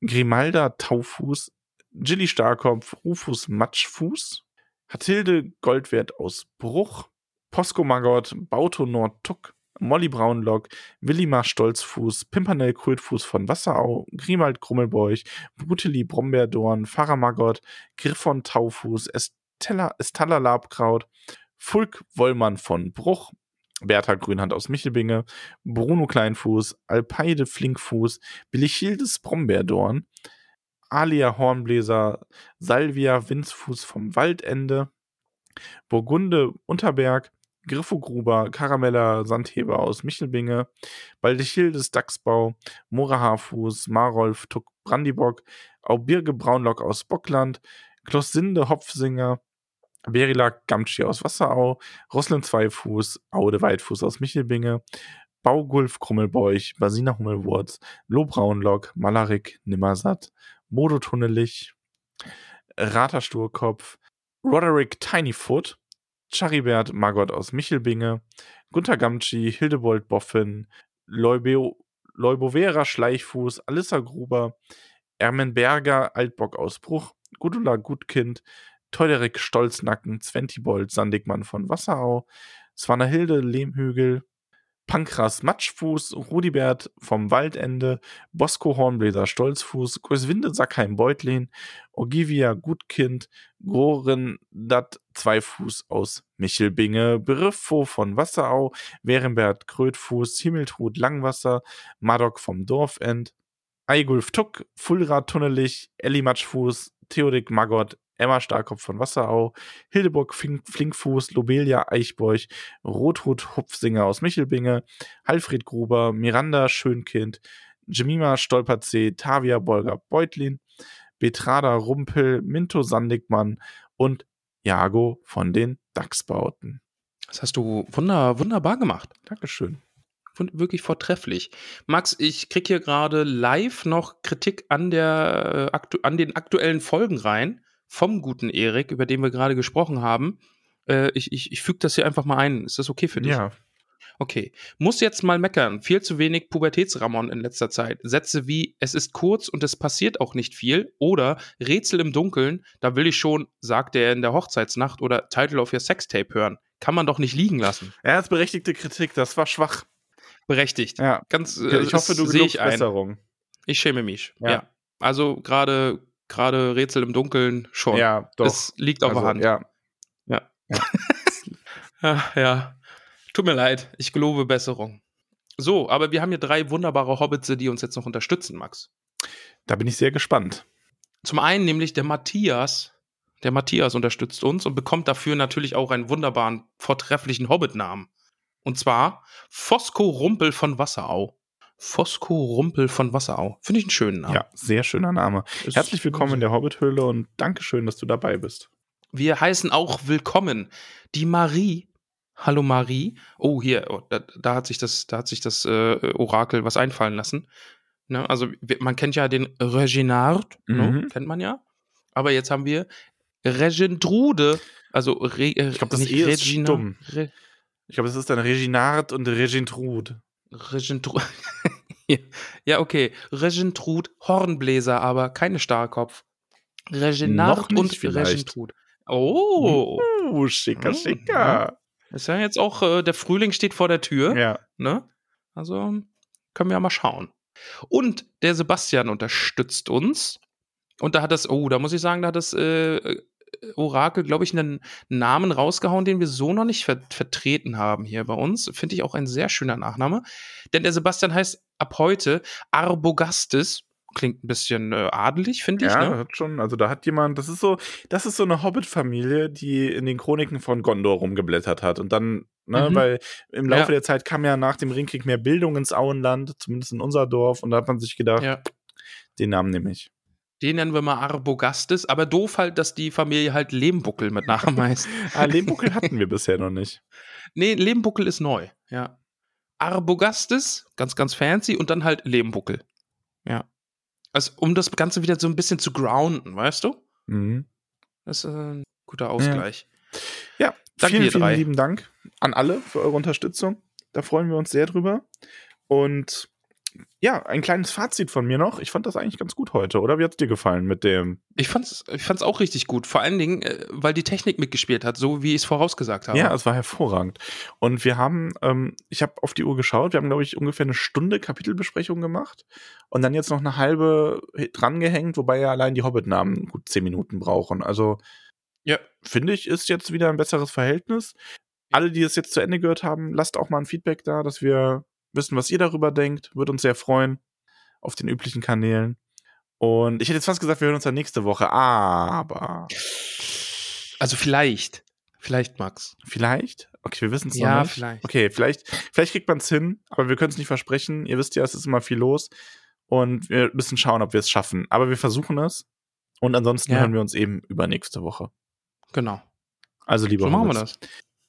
Grimalda Taufuß, Gilly Starkopf, Rufus Matschfuß, Hatilde Goldwert aus Bruch, Posko Maggot, Bauto Nordtuck, Molly Braunlock, Willimar Stolzfuß, Pimpernell Krötfuß von Wasserau, Grimald Grummelbeuch, Bruteli Brombeerdorn, Pfarrer Maggot, Griffon Taufuß, Estella, Estella Labkraut, Fulk Wollmann von Bruch, Bertha Grünhand aus Michelbinge, Bruno Kleinfuß, Alpeide Flinkfuß, Billichildes Brombeerdorn, Alia Hornbläser, Salvia Winzfuß vom Waldende, Burgunde Unterberg, Griffogruber, Karameller Sandheber aus Michelbinge, Baldechildes Dachsbau, Mora Haarfuß, Marolf Tuck Brandibock, Aubirge Braunlock aus Bockland, Klossinde Hopfsinger, Berilak Gamtschi aus Wasserau, Roslin Zweifuß, Aude Weitfuß aus Michelbinge, Baugulf Krummelbeuch, Basina Hummelwurz, Lobraunlock, Malarik Nimmersatt, Modo Tunnelich, Rater Sturkopf, Roderick Tinyfoot, Charibert Margot aus Michelbinge, Gunther Gamtschi, Hildebold Boffin, Leubeo, Leubovera Schleichfuß, Alissa Gruber, Ermenberger Altbock aus Bruch, Gudula Gutkind, Teuderik Stolznacken, Zwentibold Sandigmann von Wasserau, Swanahilde Lehmhügel, Pankras Matschfuß, Rudibert vom Waldende, Bosco Hornbläser Stolzfuß, Gröswinde Sackheim Beutlin, Ogivia Gutkind, Goren Dat Zweifuß aus Michelbinge, Briffo von Wasserau, Werenbert Krötfuß, Himmeltrud Langwasser, Madok vom Dorfend, Eigulf Tuck, Fulrad Tunnelich, Elli Matschfuß, Theodik Magott, Emma Starkopf von Wasserau, Hildeburg Fink, Flinkfuß, Lobelia Eichbeuch, Rothut Hupfsinger aus Michelbinge, Alfred Gruber, Miranda Schönkind, Jemima Stolperzee, Tavia Bolger Beutlin, Betrada Rumpel, Minto Sandigmann und Jago von den Dachsbauten.
Das hast du wunder, wunderbar gemacht.
Dankeschön.
Wirklich vortrefflich. Max, ich krieg hier gerade live noch Kritik an, der, äh, an den aktuellen Folgen rein vom guten Erik, über den wir gerade gesprochen haben. Äh, ich ich, ich füge das hier einfach mal ein. Ist das okay für dich?
Ja.
Okay. Muss jetzt mal meckern. Viel zu wenig Pubertätsramon in letzter Zeit. Sätze wie, es ist kurz und es passiert auch nicht viel. Oder Rätsel im Dunkeln, da will ich schon, sagt er in der Hochzeitsnacht oder Title of Your Sextape hören. Kann man doch nicht liegen lassen.
Er hat berechtigte Kritik, das war schwach.
Berechtigt.
Ja.
Ganz,
äh, ich hoffe, du
sehe ich ein.
Besserung.
Ich schäme mich.
Ja.
ja. Also gerade gerade Rätsel im Dunkeln schon.
Ja, doch.
Es liegt auf
Also,
der Hand.
Ja.
Ja. (laughs) ja, ja. Tut mir leid, ich gelobe Besserung. So, aber wir haben hier drei wunderbare Hobbits, die uns jetzt noch unterstützen, Max.
Da bin ich sehr gespannt.
Zum einen nämlich der Matthias. Der Matthias unterstützt uns und bekommt dafür natürlich auch einen wunderbaren, vortrefflichen Hobbit-Namen. Und zwar Fosco Rumpel von Wasserau. Fosco Rumpel von Wasserau. Finde ich einen schönen Namen.
Ja, sehr schöner Name.
Ist-
Herzlich willkommen in der Hobbithöhle und Dankeschön, dass du dabei bist.
Wir heißen auch willkommen die Marie. Hallo Marie. Oh, hier, oh, da, da hat sich das, da hat sich das äh, Orakel was einfallen lassen. Ne? Also man kennt ja den Reginald, ne?
Mhm.
kennt man ja. Aber jetzt haben wir Regentrude. Also Re, äh,
Ich glaub, das
nicht
E ist
Regina,
stumm.
Re,
Ich glaube, es ist dann Reginard und Regentrude.
Regentrude. (laughs) ja, okay. Regentrude, Hornbläser, aber keine Starkopf.
Nicht
und
vielleicht.
Regentrude. Oh.
Uh, schicker,
Mhm.
schicker.
Ist ja jetzt auch, äh, der Frühling steht vor der Tür,
Ja.
ne? Also können wir ja mal schauen. Und der Sebastian unterstützt uns. Und da hat das, oh, da muss ich sagen, da hat das äh, Orakel, glaube ich, einen Namen rausgehauen, den wir so noch nicht ver vertreten haben hier bei uns. Finde ich auch ein sehr schöner Nachname. Denn der Sebastian heißt ab heute Arbogastes. Klingt ein bisschen äh, adelig, finde ich.
Ja,
Ne?
hat schon, also da hat jemand, das ist so, das ist so eine Hobbit-Familie, die in den Chroniken von Gondor rumgeblättert hat. Und dann, ne,
Mhm.
weil im Laufe
Ja.
der Zeit kam ja nach dem Ringkrieg mehr Bildung ins Auenland, zumindest in unser Dorf, und da hat man sich gedacht,
Ja.
den Namen nehme ich.
Den nennen wir mal Arbogastes, aber doof halt, dass die Familie halt Lehmbuckel mit Namen heißt. (laughs)
Ah, Lehmbuckel hatten wir bisher noch nicht. (laughs)
Nee, Lehmbuckel ist neu, ja. Arbogastes, ganz, ganz fancy, und dann halt Lehmbuckel. Ja. Also, um das Ganze wieder so ein bisschen zu grounden, weißt du?
Mhm.
Das ist äh, ein guter Ausgleich.
Ja,
Danke,
vielen,
ihr
vielen
drei.
lieben Dank an alle für eure Unterstützung. Da freuen wir uns sehr drüber. Und ja, ein kleines Fazit von mir noch. Ich fand das eigentlich ganz gut heute, oder? Wie hat es dir gefallen mit dem?
Ich fand's, ich fand's auch richtig gut. Vor allen Dingen, äh, weil die Technik mitgespielt hat, so wie ich es vorausgesagt habe.
Ja, es war hervorragend. Und wir haben, ähm, ich habe auf die Uhr geschaut, wir haben, glaube ich, ungefähr eine Stunde Kapitelbesprechung gemacht und dann jetzt noch eine halbe drangehängt, wobei ja allein die Hobbit-Namen gut zehn Minuten brauchen. Also
Ja.
finde ich, ist jetzt wieder ein besseres Verhältnis. Alle, die es jetzt zu Ende gehört haben, lasst auch mal ein Feedback da, dass wir wissen, was ihr darüber denkt. Würde uns sehr freuen auf den üblichen Kanälen. Und ich hätte jetzt fast gesagt, wir hören uns dann nächste Woche, aber
Also vielleicht. Vielleicht, Max.
vielleicht? Okay, wir wissen es
Ja,
noch nicht.
vielleicht.
Okay, vielleicht, vielleicht kriegt man es hin, aber wir können es nicht versprechen. Ihr wisst ja, es ist immer viel los und wir müssen schauen, ob wir es schaffen. Aber wir versuchen es und ansonsten
Ja.
hören wir uns eben über nächste Woche.
Genau.
Also, lieber
So machen wir das.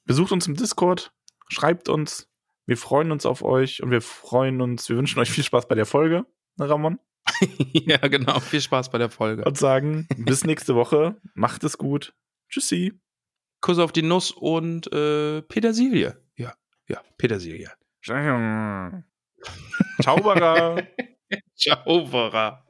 besucht uns im Discord, schreibt uns. Wir freuen uns auf euch und wir freuen uns, wir wünschen euch viel Spaß bei der Folge, ne, Ramon? (laughs)
ja, genau. Viel Spaß bei der Folge.
Und sagen, bis nächste Woche. Macht es gut. Tschüssi.
Kuss auf die Nuss und äh, Petersilie. Ja, ja, Petersilie.
Zauberer.
Ciao, (laughs)